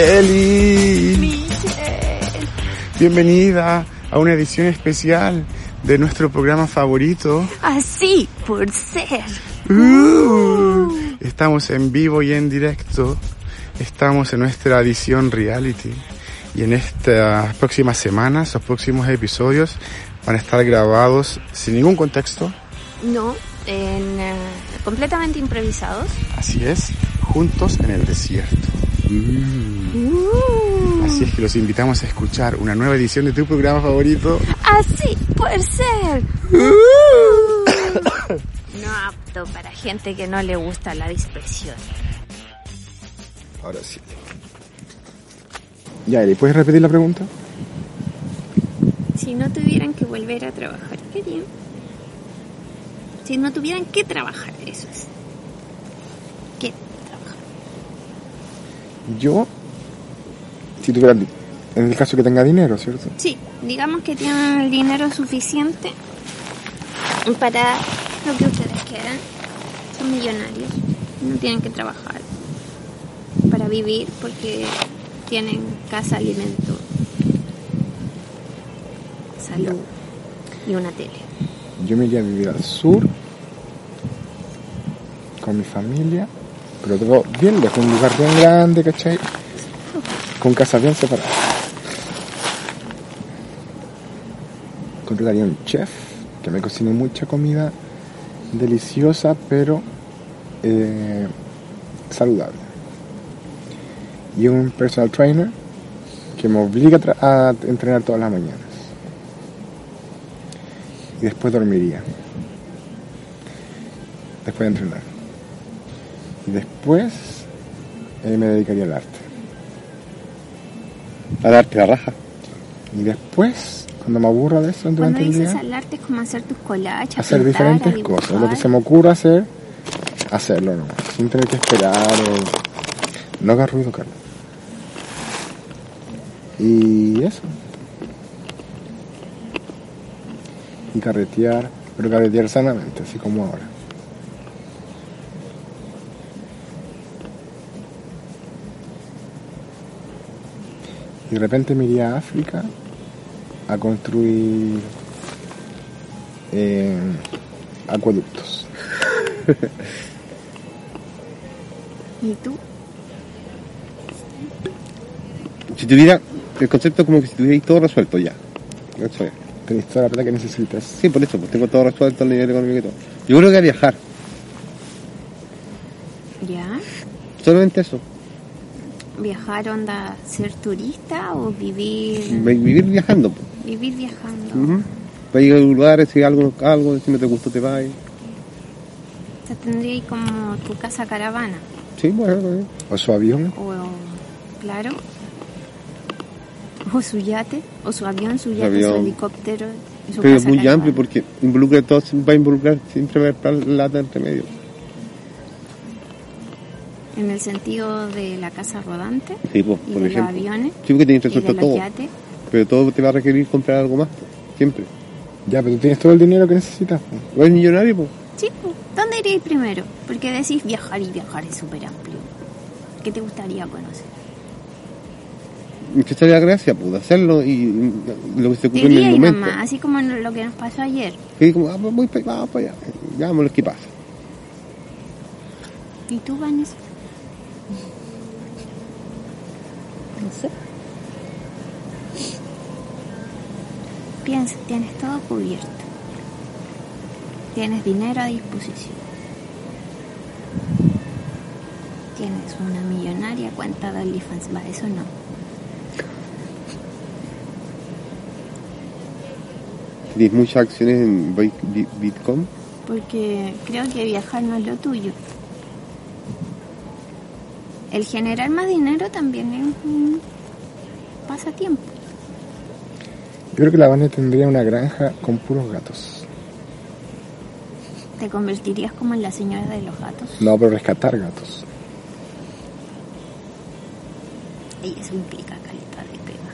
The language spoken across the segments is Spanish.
Eli, bienvenida a una edición especial de nuestro programa favorito. Así por ser. Uh, estamos en vivo y en directo. Estamos en nuestra edición reality. Y en estas próximas semanas, los próximos episodios van a estar grabados sin ningún contexto. No, en, eh, completamente improvisados. Así es, juntos en el desierto. Uh, Así es que los invitamos a escuchar una nueva edición de tu programa favorito. Así por ser. No apto para gente que no le gusta la dispersión. Ahora sí. Ya, Eli, ¿puedes repetir la pregunta? Si no tuvieran que volver a trabajar, ¿qué harían? Si no tuvieran que trabajar, eso es. ¿Qué trabajar? Yo, si tuviera, en el caso que tenga dinero, ¿cierto? Sí, digamos que tienen el dinero suficiente para lo que ustedes quieran. Son millonarios, no tienen que trabajar para vivir porque tienen casa, alimento, salud y una tele. Yo me iría a vivir al sur con mi familia, pero todo bien lejos, un lugar bien grande, ¿cachai? Con casas bien separadas. Contrataría un chef que me cocine mucha comida deliciosa, pero eh, saludable. Y un personal trainer que me obliga a entrenar todas las mañanas. Y después dormiría. Después de entrenar. Y después eh, me dedicaría al arte. A darte la raja. Y después, cuando me aburra de eso Cuando durante el día, al arte es como hacer tus collages, hacer pintar, diferentes cosas. Lo que se me ocurra hacer, hacerlo nomás. Sin tener que esperar o... No hagas ruido, Carlos. Y eso. Y carretear, pero carretear sanamente, así como ahora. Y de repente me iría a África a construir eh, acueductos. ¿Y tú? Si tuviera el concepto como que si tuvierais todo resuelto ya. Eso es. Tenés toda la plata que necesitas. Sí, por eso, pues tengo todo resuelto, el nivel económico y todo. Yo creo que a viajar. ¿Ya? Solamente eso. ¿Viajar onda ser turista o vivir Vi- Vivir viajando. vivir viajando? Ujú. Para ir a lugares, si algo, algo, si no te gustó te vas. O sea, tendría ahí como tu casa caravana. Sí, bueno, pues, O su avión. O, claro. O su yate, o su avión, su yate, avión. su helicóptero. su pero es muy caravana. amplio porque involucra todo, va a involucrar siempre va a estar lata entre medio. En el sentido de la casa rodante Sí, pues, y por de ejemplo. los aviones Sí, porque tienes y de resuelto los todo. yates. Pero todo te va a requerir comprar algo más, siempre. Ya, pero tú tienes todo el dinero que necesitas. ¿O eres millonario? Pues? Sí, pues, ¿dónde iríais primero? Porque decís viajar y viajar es súper amplio. ¿Qué te gustaría conocer? Que la gracia, pues, hacerlo y lo que se ocurre en el momento. nomás, así como lo que nos pasó ayer. Y como, ah, pues voy para vamos allá. Veamos qué pasa. ¿Y tú, Vanessa? Sé. Piensa, tienes todo cubierto. Tienes dinero a disposición. Tienes una millonaria cuenta de OnlyFans. Va, eso no. ¿Tienes muchas acciones en Bit- Bit- Bitcoin? Porque creo que viajar no es lo tuyo. El generar más dinero también es un pasatiempo. Yo creo que la Vane tendría una granja con puros gatos. Te convertirías como en la señora de los gatos. No, pero rescatar gatos. Y eso implica calidad de pega.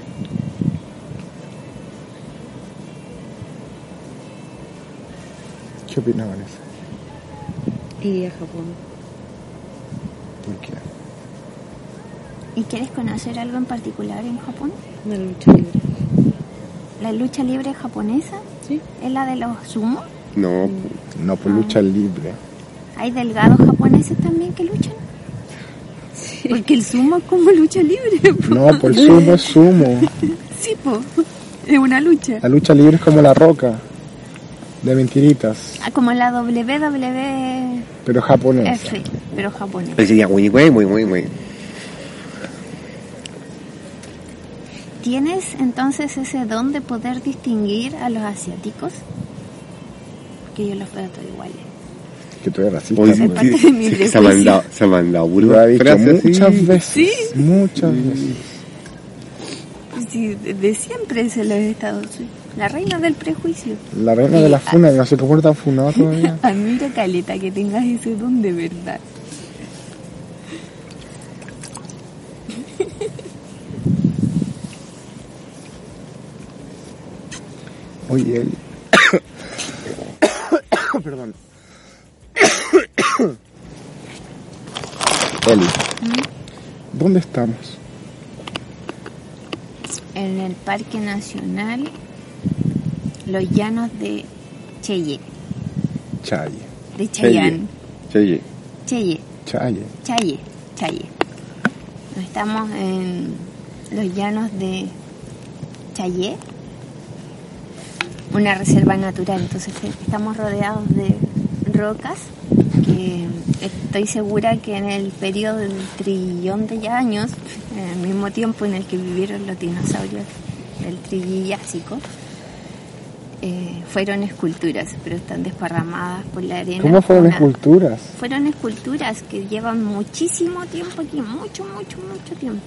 ¿Qué opinas, Vanessa? Iría a Japón. ¿Por qué? ¿Y quieres conocer algo en particular en Japón? Una lucha libre. ¿La lucha libre japonesa? Sí. ¿Es la de los sumo? No, No, por lucha libre. ¿Hay delgados japoneses también que luchan? Porque el sumo es como lucha libre. po. No, por sumo es sumo. Sí, po. Es una lucha. La lucha libre es como la roca. De mentiritas. Ah, Como la WWE Pero japonesa. F, pero japonés. Ahí sería muy, muy, muy, muy, ¿Tienes entonces ese don de poder distinguir a los asiáticos? Porque yo los veo todos iguales. Que tú eres racista. Hoy de mi se, se ha prejuicio. mandado, se ha mandado Lo ha pura dicho frase así. muchas veces. Muchas veces. Sí, de de siempre se lo he estado. soy La reina del prejuicio. La reina de la funa, no sé cómo está funado todavía. Admiro, Caleta, que tengas ese don de verdad. Oye, Eli. Perdón. Eli, ¿dónde estamos? En el Parque Nacional Los Llanos de Cheye, Chaye. de Chayán. Cheye. Cheye, Chaye. Chaye, Chaye. Estamos en los llanos de Chayé, una reserva natural. Entonces eh, estamos rodeados de rocas que estoy segura que en el periodo del trillón de años, en el mismo tiempo en el que vivieron los dinosaurios del Trillásico, eh, fueron esculturas, pero están desparramadas por la arena. ¿Cómo fueron Una- esculturas? fueron esculturas que llevan muchísimo tiempo aquí, mucho, mucho, mucho tiempo.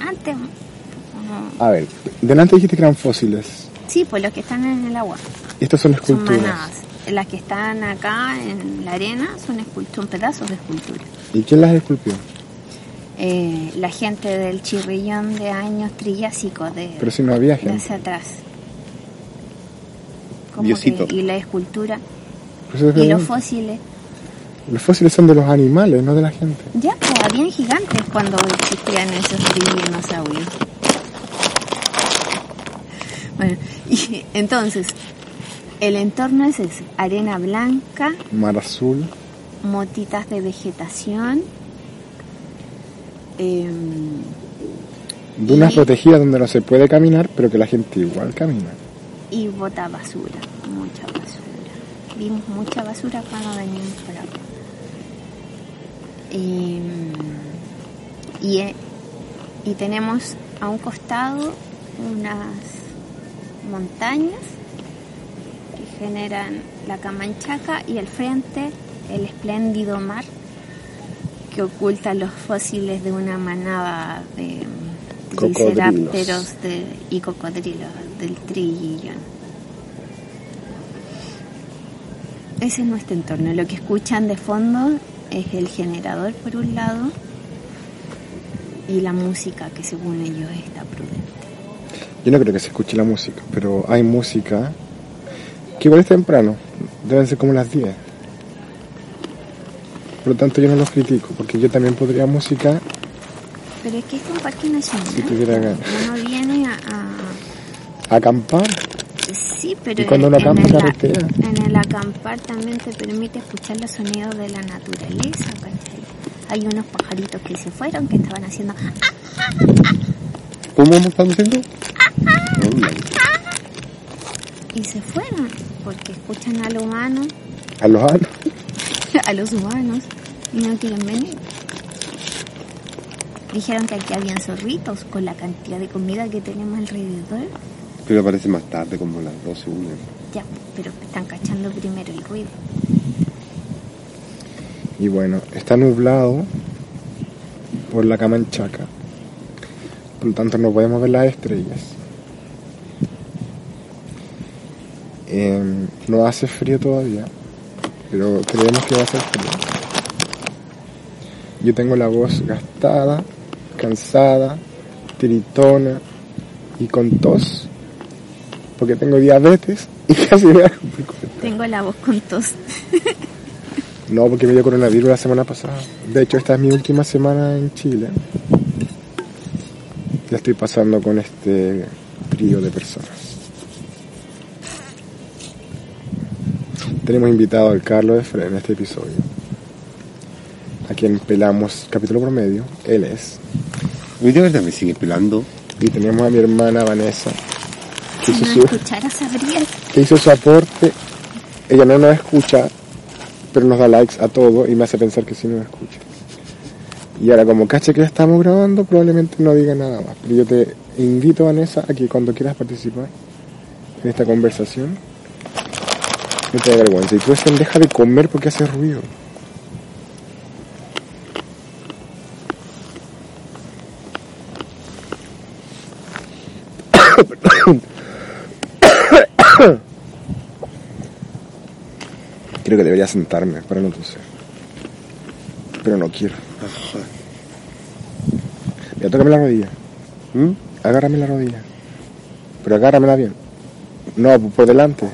Antes, como- A ver, delante dijiste que eran fósiles. Sí, pues los que están en el agua Estas son son esculturas. manadas. Las que están acá en la arena son, son pedazos de escultura. ¿Y quién las esculpió? Eh, la gente del chirrillón de años trillásico de, Pero si no había gente. hacia atrás. Como Diosito. que- y la escultura te y los fósiles. Los fósiles son de los animales, no de la gente. Ya, pues habían gigantes cuando existían esos dinosaurios. Bueno, y entonces, el entorno es ese, arena blanca, Mar azul. motitas de vegetación, em, Dunas Y- protegidas donde no se puede caminar, pero que la gente igual camina. y bota basura, mucha basura. Vimos mucha basura cuando veníamos por acá. Y, y, eh, y tenemos a un costado unas montañas que generan la Camanchaca y al frente el espléndido mar que oculta los fósiles de una manada de tricerápteros de- y cocodrilos del trillón. Ese es nuestro entorno. Lo que escuchan de fondo es el generador por un lado y la música que según ellos está prudente. Yo no creo que se escuche la música, pero hay música que igual es temprano. Deben ser como las 10. Por lo tanto, yo no los critico, porque yo también podría música Pero es que es un parque nacional. Si tuviera ganas. Uno viene a, a- acampar. Sí, pero Y cuando uno en acampa, el, carretea. en el acampar también te permite escuchar los sonidos de la naturaleza, ¿cachai? Hay unos pajaritos que se fueron, que estaban haciendo... ¿Cómo me están diciendo? Y se fueron, porque escuchan al humano, A los años. a los humanos, y no quieren venir. Dijeron que aquí habían zorritos con la cantidad de comida que tenemos alrededor. Pero aparece más tarde, como las 12, una. Ya, pero están cachando primero el ruido. Y bueno, está nublado por la Camanchaca. Por lo tanto no podemos ver las estrellas. Em, no hace frío todavía, pero creemos que va a hacer frío. Yo tengo la voz gastada, cansada, tiritona y con tos, porque tengo diabetes y casi me Tengo la voz con tos. No, porque me dio coronavirus la semana pasada. De hecho, esta es mi última semana en Chile. La estoy pasando con este trío de personas. Tenemos invitado al Carlos de Fre en este episodio. A quien pelamos capítulo promedio. Él es. Mí de verdad me sigue pelando. Y tenemos a mi hermana Vanessa. Que Si hizo, no su, que hizo su aporte. Ella no nos escucha, pero nos da likes a todo y me hace pensar que sí nos escucha. Y ahora como caché que ya estamos grabando, probablemente no diga nada más. Pero yo te invito, Vanessa, a que cuando quieras participar en esta conversación, no te dé vergüenza. Y tú Esther, deja de comer porque hace ruido. Creo que debería sentarme para no toser. Pero no quiero. Ya tócame la rodilla. ¿Mm? Agárrame la rodilla. Pero agárramela bien. No, por delante.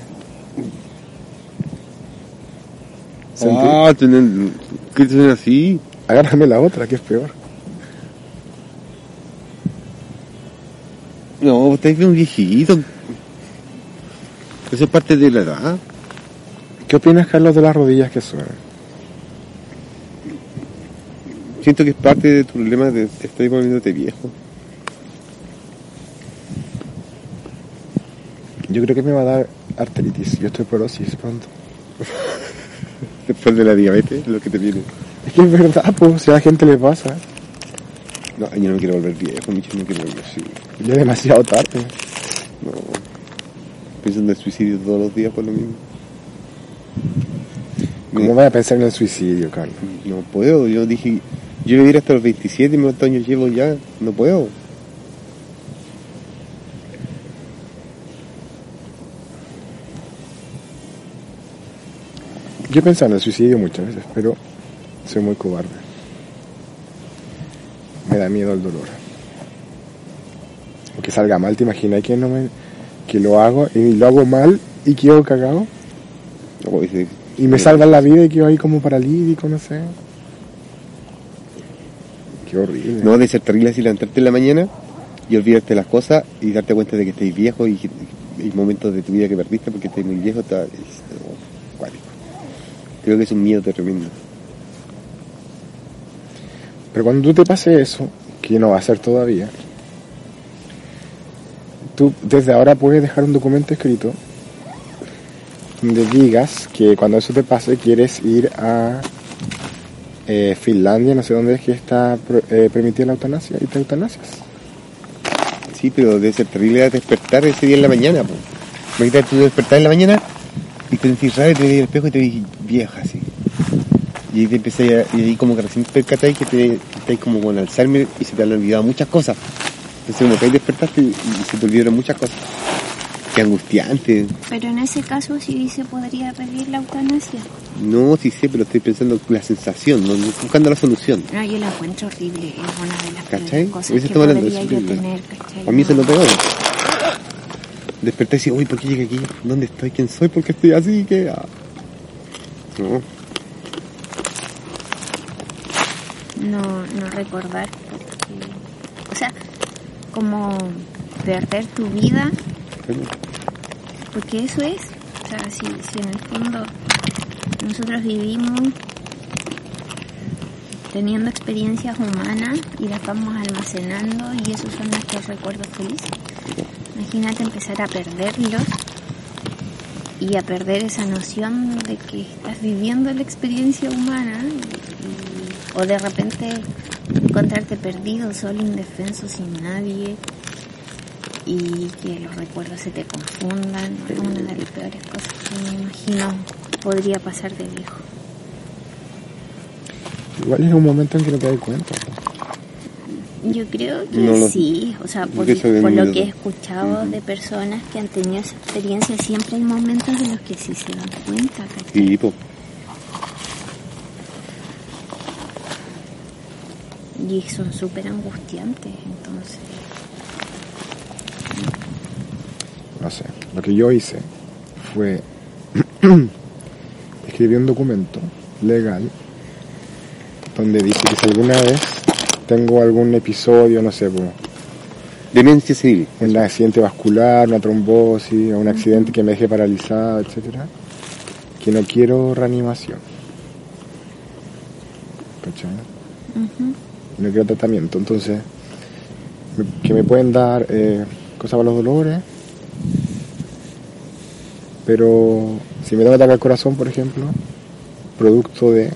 Ah, tienen... ¿Qué tienen así? Agárrame la otra, que es peor. No, estáis bien viejito. Eso es parte de la edad. ¿Qué opinas, Carlos, de las rodillas que suenan? Siento que es parte de tu problema de estar volviéndote viejo. Yo creo que me va a dar artritis y osteoporosis pronto. Después de la diabetes, lo que te viene. Es que es verdad, pues, si a la gente le pasa. No, yo no me quiero volver viejo, Micho, no quiero volver así. Ya es demasiado tarde. No. Pienso en el suicidio todos los días por lo mismo. ¿Cómo vas a pensar en el suicidio, Carlos? No puedo, yo dije, yo voy a hasta los 27 y cuántos años llevo ya, no puedo. Yo he pensado en el suicidio muchas veces, pero soy muy cobarde. Me da miedo el dolor. O que salga mal, ¿te imaginas que no me que lo hago y lo hago mal y quedo cagado? Y me salvan la vida y quedo ahí como paralítico, no sé. Qué horrible. No, de ser terrible así levantarte en la mañana y olvidarte las cosas y darte cuenta de que estáis viejo y hay momentos de tu vida que perdiste porque estás muy viejo, está, es. Creo que es un miedo tremendo. Pero cuando tú te pase eso, que no va a ser todavía, tú desde ahora puedes dejar un documento escrito donde digas que cuando eso te pase quieres ir a eh, Finlandia, no sé dónde es que está eh, permitida la eutanasia, y te eutanasias. Sí, pero debe ser terrible despertar ese día en la mañana. Po. Imagínate tú despertar en la mañana y te sentís raro y te al espejo y te ves vieja así. Y ahí te empecé a, y ahí como que recién percatáis que te estáis como con Alzheimer y se te han olvidado muchas cosas. Entonces como que ahí despertaste y, y se te olvidaron muchas cosas. Qué angustiante. Pero en ese caso sí se podría pedir la eutanasia. No, sí sé, pero estoy pensando en la sensación, no, buscando la solución. No, yo la encuentro horrible. Es una de las cosas que podría yo tener. ¿cachai? A mí No. no peor. Desperté y decía, uy, ¿por qué llegué aquí? ¿Dónde estoy? ¿Quién soy? ¿Por qué estoy así? ¿Qué? No. no, recordar porque, o sea, como perder tu vida, porque eso es, o sea, si, si en el fondo nosotros vivimos teniendo experiencias humanas y las vamos almacenando y esos son nuestros recuerdos felices. Imagínate empezar a perderlos y a perder esa noción de que estás viviendo la experiencia humana y- o de repente encontrarte perdido, solo, indefenso, sin nadie. y que los recuerdos se te confundan. Es una de las peores cosas que me imagino podría pasar de viejo. Igual es un momento en que no te das cuenta. Yo creo que No lo- sí, o sea, por, por lo que he escuchado de personas que han tenido esa experiencia, siempre hay momentos en los que sí se dan cuenta, ¿cachai? Sí, po. Y son súper angustiantes, entonces. No sé. Lo que yo hice fue escribí un documento legal donde dice que si alguna vez tengo algún episodio, no sé, po, Demencia civil. un accidente vascular, una trombosis, o un accidente que me deje paralizado, etcétera, que no quiero reanimación. ¿Cachai? No quiero tratamiento. Entonces, que me pueden dar eh, cosas para los dolores, pero si me da un ataque al corazón, por ejemplo, producto de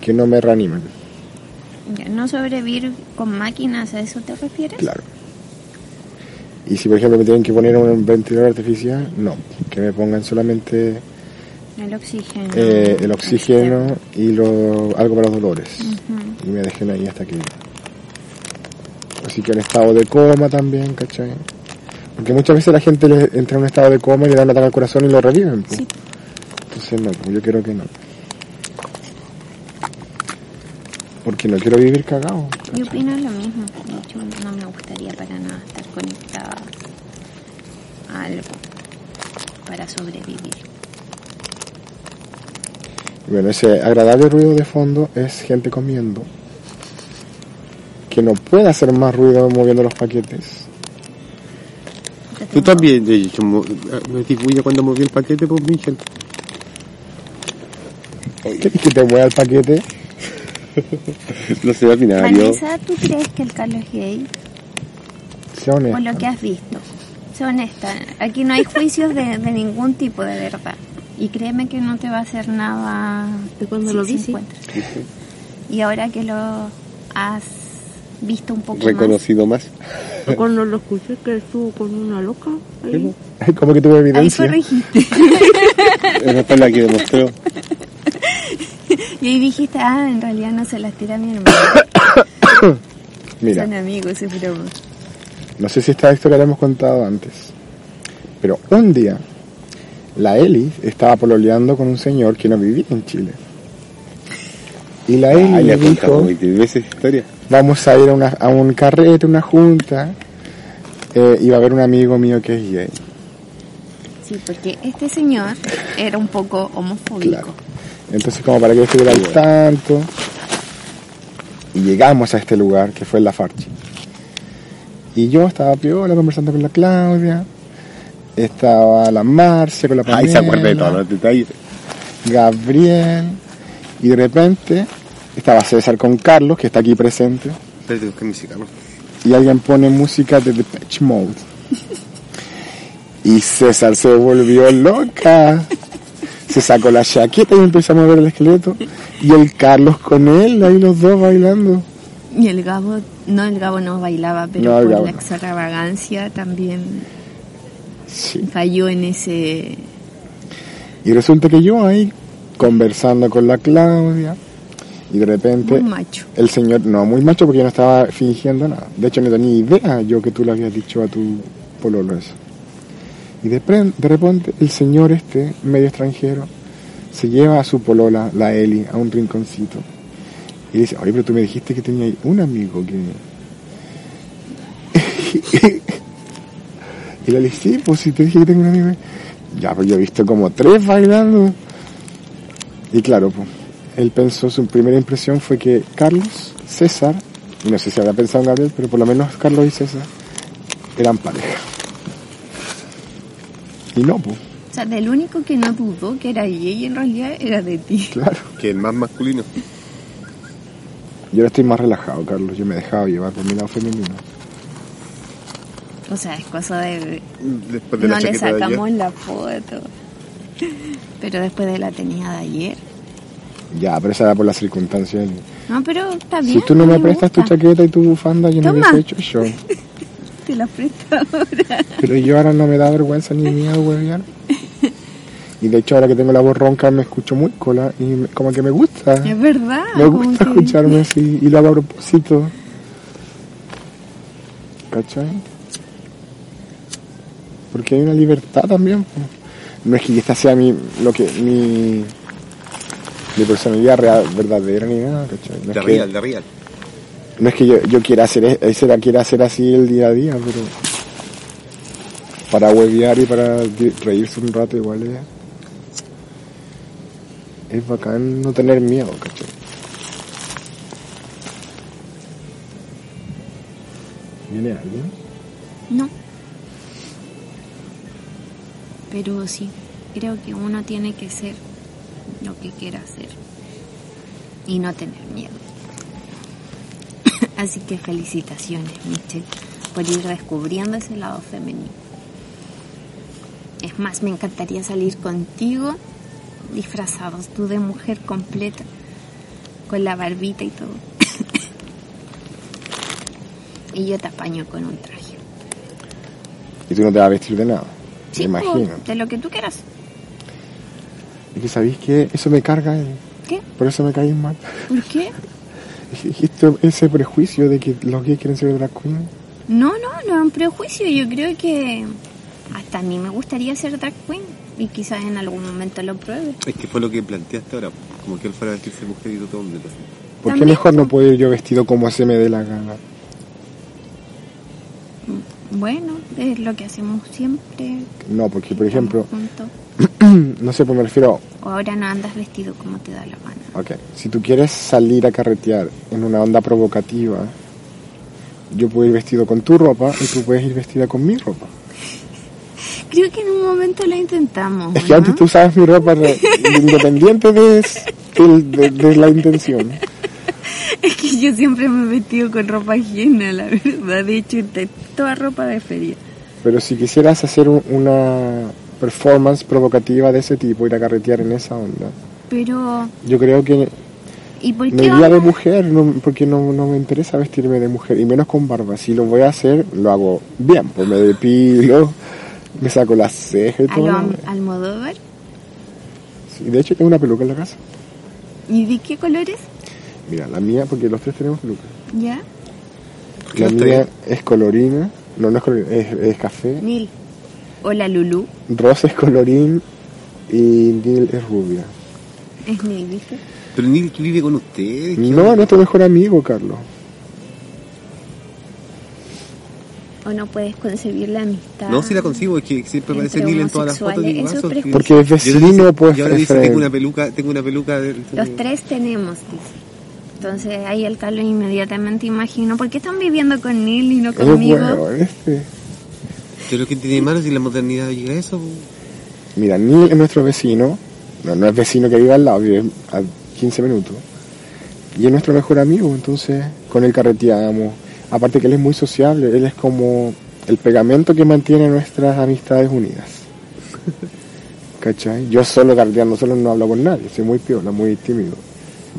que no me reanimen. No sobrevivir con máquinas, ¿a eso te refieres? Claro. Y si, por ejemplo, me tienen que poner un ventilador artificial, no, que me pongan solamente El oxígeno. eh, el oxígeno y lo, algo para los dolores. Y me dejen ahí hasta que así que en estado de coma también ¿cachai? porque muchas veces la gente le entra en un estado de coma y le dan un ataque al corazón y lo reviven pues. Sí. entonces no pues, yo quiero que no porque no quiero vivir cagado Yo opino lo mismo. De hecho, no me gustaría para nada estar conectada a algo para sobrevivir. bueno ese agradable ruido de fondo es gente comiendo que no puede hacer más ruido moviendo los paquetes Tú también, de hecho, me cuando moví el paquete, pues, Michel. ¿Quieres que te mueva el paquete? Lo sé, binario. Vanessa, ¿tú crees que el Carlos es gay? sea Por honesta lo que has visto. Sé honesta. Aquí no hay juicios de, de ningún tipo, de verdad. Y créeme que no te va a hacer nada ¿De cuándo si lo se vi? Sí. encuentra. Y ahora que lo has visto un poco más, Reconocido más. O Cuando lo escuché que estuvo con una loca ahí. como que tuve ahí evidencia corregiste. Esa fue la que demostró. Y ahí dijiste, ah, en realidad no se las tira mi hermano. mira Son amigos, es broma. No sé si esta historia la hemos contado antes. Pero un día, la Eli estaba pololeando con un señor que no vivía en Chile. Y la Eli le dijo, 20 veces historia. vamos a ir a, una- a un carrete, una junta. Eh, y va a haber un amigo mío que es gay. Sí, porque este señor era un poco homofóbico. Claro. Entonces, como para que estuviera al tanto. Y llegamos a este lugar, que fue La Farchi. Y yo estaba piola conversando con la Claudia. Estaba la Marcia con la Ay, se acuerda de Pamela, todos los detalles. Gabriel. Y de repente estaba César con Carlos, que está aquí presente. Espérate, mi cigarro. Y alguien pone música de Depeche Mode. Y César se volvió loca. Se sacó la chaqueta y empezó a mover el esqueleto. Y el Carlos con él, ahí los dos bailando. Y el Gabo, no, el Gabo no bailaba, pero No, por Gabo la extravagancia también Sí. falló en ese... Y resulta que yo ahí, conversando con la Claudia, y de repente Muy macho. el señor, no, muy macho porque yo no estaba fingiendo nada. De hecho, no tenía idea yo que tú le habías dicho a tu pololo eso. Y de, de repente el señor este, medio extranjero, se lleva a su polola, la Eli, a un rinconcito. Y dice, oye, pero tú me dijiste que tenía un amigo que... y le dije, sí, pues si te dije que tengo un amigo. Ya, pues yo he visto como tres bailando. Y claro, pues, él pensó, su primera impresión fue que Carlos, César, y no sé si habrá pensado en Gabriel, pero por lo menos Carlos y César eran pareja. Y no, pues, O sea, del único que no dudó que era gay en realidad era de ti. claro. Que el más masculino. Yo ahora estoy más relajado, Carlos. Yo me he dejado llevar por mi lado femenino. O sea, es cosa de... Después de No la le chaqueta de ayer. sacamos la foto. Pero después de la tenida de ayer. Ya, pero esa era por las circunstancias. No, pero está bien. Si tú no me me prestas tu chaqueta y tu bufanda, yo no hubiese hecho show. La presto ahora. Pero yo ahora no me da vergüenza ni miedo huevear. Y de hecho ahora que tengo la voz ronca me escucho muy cola y me- como que me gusta. Es verdad. Me gusta que- escucharme así y lo hago a propósito. ¿Cachai? Porque hay una libertad también. No es que esta sea mi, lo que, mi, mi personalidad real, verdadera ni nada, ¿cachai? No De que, real, de real. No es que yo, yo quiera hacer, e- la quiera hacer así el día a día, pero para huevear y para reírse un rato igual es, es bacán no tener miedo, ¿cachai? ¿Viene alguien? No. Pero sí, creo que uno tiene que ser lo que quiera hacer y no tener miedo. Así que felicitaciones, Michelle, por ir descubriendo ese lado femenino. Es más, me encantaría salir contigo disfrazados, tú de mujer completa, con la barbita y todo. y yo te apaño con un traje. Y tú no te vas a vestir de nada, Sí, me po, imagino. de lo que tú quieras. Y que sabéis que eso me carga, ¿Qué? por eso me caí mal. ¿Por qué? Ese prejuicio de que los gays quieren ser drag queen. No, no, no es un prejuicio. Yo creo que hasta a mí me gustaría ser drag queen y quizás en algún momento lo pruebe. Es que fue lo que planteaste ahora, como que él fuera a vestirse de mujer y tú de hombre. ¿Por qué mejor no puedo ir yo vestido como se me dé la gana? Bueno, es lo que hacemos siempre. No, porque por ejemplo, juntos. no sé, pues me refiero, O ahora no andas vestido como te da la gana. ok, si tú quieres salir a carretear en una onda provocativa, yo puedo ir vestido con tu ropa y tú puedes ir vestida con mi ropa. Creo que en un momento lo intentamos. Es que ¿no? antes tú usabas mi ropa independiente de, del- de- de la intención. Es que yo siempre me he vestido con ropa ajena, la verdad. De hecho, toda ropa de feria. Pero si quisieras hacer un- una performance provocativa de ese tipo, ir a carretear en esa onda, Pero, yo creo que ¿y por me qué iría de mujer, no- porque no, no me interesa vestirme de mujer, y menos con barba. Si lo voy a hacer, lo hago bien, pues me depilo, me saco las cejas y ¿A todo. demás. Almodóvar? Sí, de hecho, tengo una peluca en la casa. ¿Y de qué colores? Mira, la mía, porque los tres tenemos peluca. ¿Ya? qué La mía es colorina, no, no es colorina, es, es café. Nil. Hola, Lulu. Rosa es colorín y Neil es rubia. Es Nil, ¿viste? Pero ni vive con ustedes. ¿qué No, onda? nuestro mejor amigo, Carlos. ¿O no puedes concebir la amistad? No, si la consigo, es que siempre aparece Entre Neil en todas las fotos. digo, eso es. Porque es vecino, pues. Y ahora dice, tengo una peluca, tengo una peluca del... Los tres tenemos, dice. Entonces ahí el Carlos inmediatamente imagino, ¿por qué están viviendo con Neil y no Es conmigo? bueno, este. Pero que tiene si la modernidad llega a eso. Mira, Neil es nuestro vecino. No, no es vecino que vive al lado, vive a 15 minutos. Y es nuestro mejor amigo, entonces con él carreteamos. Aparte que él es muy sociable, él es como el pegamento que mantiene nuestras amistades unidas. ¿Cachai? Yo solo carreteando, solo no hablo con nadie, soy muy piola, muy tímido.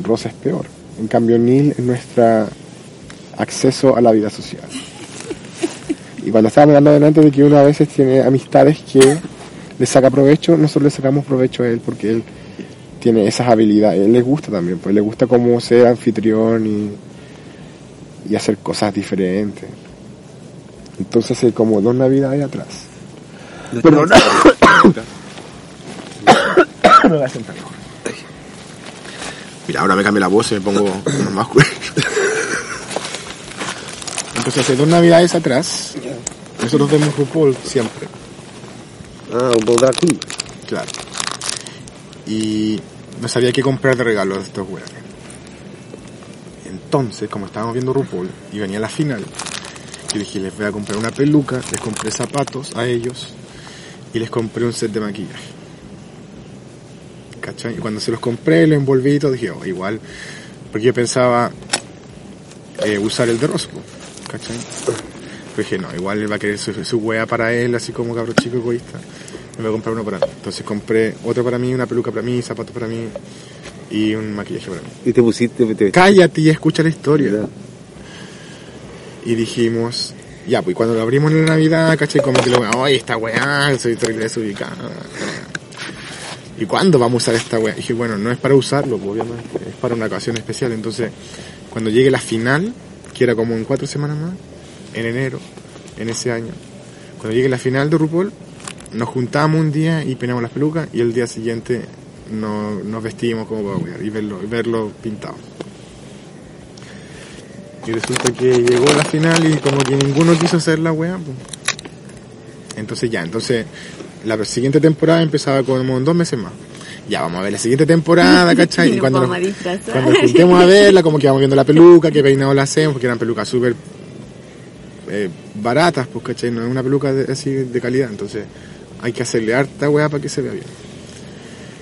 Rosa es peor. En cambio, Neil es nuestro acceso a la vida social. Y cuando estábamos hablando delante de que uno a veces tiene amistades que le saca provecho, nosotros le sacamos provecho a él porque él tiene esas habilidades. A él le gusta también, pues le gusta como ser anfitrión y, y hacer cosas diferentes. Entonces, hace como dos navidades atrás. Pero no. me voy a sentar mejor. Mira, ahora me cambia la voz y me pongo más Entonces, hace dos navidades atrás, nosotros vemos RuPaul siempre. Ah, un poco drag queen. Claro. Y no sabía qué comprar de regalo a estos weones. Entonces, como estábamos viendo RuPaul y venía la final, yo dije, les voy a comprar una peluca, les compré zapatos a ellos y les compré un set de maquillaje. ¿Cachai? Y cuando se los compré, lo envolví y todo, dije, oh, igual, porque yo pensaba eh, usar el de rosa, po, ¿cachai? Pero dije, no, igual él va a querer su, su wea para él, así como cabro chico egoísta. Me voy a comprar uno para mí. Entonces compré otro para mí, una peluca para mí, zapatos para mí y un maquillaje para mí. Y te pusiste... Te, Cállate y escucha la historia. Y dijimos, Ya, pues cuando lo abrimos en la Navidad, ¿cachai? Como que lo ay, esta weá, soy terrible desubicada. ¿Y cuándo vamos a usar esta weá? dije, bueno, no es para usarlo, pues, obviamente, es para una ocasión especial. Entonces, cuando llegue la final, que era como en cuatro semanas más, en enero, en ese año, cuando llegue la final de RuPaul, nos juntamos un día y peinamos las pelucas y el día siguiente no- nos vestimos como para wear y verlo, verlo pintado. Y resulta que llegó la final y como que ninguno quiso hacer la weá, pues. Entonces ya, entonces la siguiente temporada empezaba como en dos meses más. Ya, vamos a ver la siguiente temporada, ¿cachai? Y cuando nos, cuando nos juntemos a verla, como que vamos viendo la peluca, qué peinado la hacemos, porque eran pelucas súper eh, baratas, pues, ¿cachai? No es una peluca de- así de calidad, entonces hay que hacerle harta weá para que se vea bien.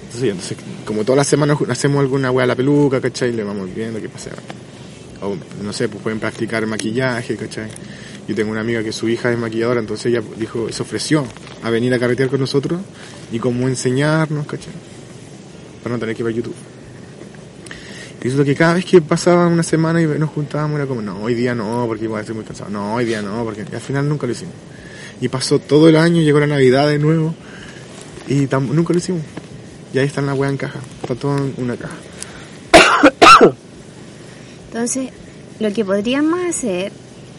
Entonces, entonces como todas las semanas hacemos alguna weá a la peluca, ¿cachai? Le vamos viendo qué pasa. O, no sé, pues pueden practicar maquillaje, ¿cachai? Yo tengo una amiga que su hija es maquilladora, entonces ella dijo, se ofreció a venir a carretear con nosotros y como enseñarnos, ¿cachai? Para no tener que ver YouTube. Resulta que cada vez que pasaba una semana y nos juntábamos era como, no, hoy día no, porque igual estoy muy cansado. No, hoy día no, porque al final nunca lo hicimos. Y pasó todo el año, llegó la Navidad de nuevo y nunca lo hicimos. Y ahí está la weá en caja. Está todo en una caja. Entonces, lo que podríamos hacer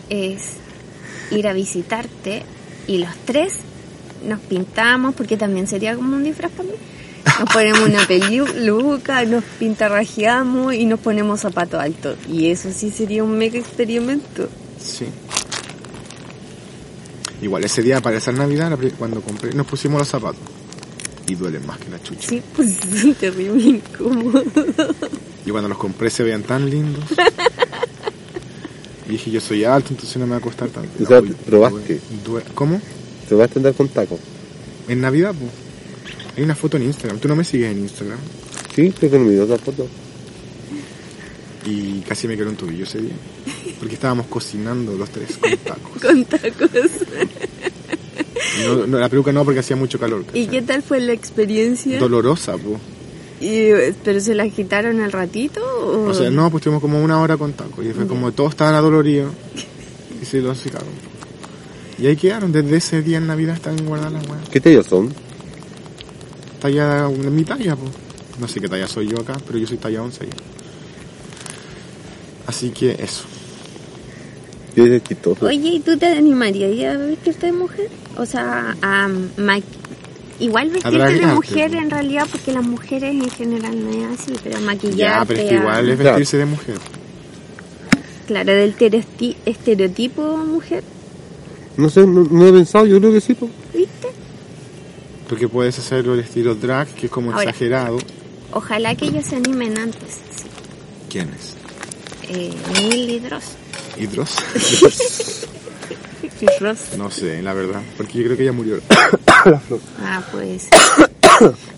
es ir a visitarte y los tres nos pintamos, porque también sería como un disfraz para mí. Nos ponemos una peluca, nos pintarrajeamos y nos ponemos zapatos altos. Y eso sí sería un mega experimento. Sí. Igual ese día para esa Navidad, cuando compré, nos pusimos los zapatos. Y duelen más que la chucha. Sí, pues es terrible incómodo. Y cuando los compré se veían tan lindos. Y dije, yo soy alto, entonces no me va a costar tanto. O sea, Uy, probaste. ¿Cómo? Te vas a andar con tacos. En Navidad, pues. Hay una foto en Instagram. Tú no me sigues en Instagram. Sí, creo que dio esa foto. Y casi me quedó un tobillo ese día. Porque estábamos cocinando los tres con tacos. Con tacos. No, no, la peluca no, porque hacía mucho calor. ¿Y qué tal fue la experiencia? Dolorosa, pues. Y, ¿Pero se la quitaron al ratito? O, O sea, no, pues estuvimos como una hora con tacos. Y fue como todos estaban adoloridos. Y se los sacaron. Y ahí quedaron. Desde ese día en Navidad están guardadas las weas. ¿Qué tallos son? Talla, una- mi talla, pues. No sé qué talla soy yo acá, pero yo soy talla 11 ahí. Así que eso. Es. Oye, ¿y tú te animarías a vestirte de mujer? O sea, a ma- igual vestirte de mujer en realidad, porque las mujeres en general no es así, pero maquillarte. Ya, pero es que a- igual es Claro. vestirse de mujer. Claro, del estereotipo mujer, No sé, no, no he pensado, yo creo que sí. ¿viste? Porque puedes hacerlo el estilo drag, que es como Ahora. exagerado. Ojalá que ellos se animen antes. sí. ¿Quién es? Eh, Neil y Dross. ¿Y Dross? No sé, la verdad. Porque yo creo que ella murió. Ah, pues.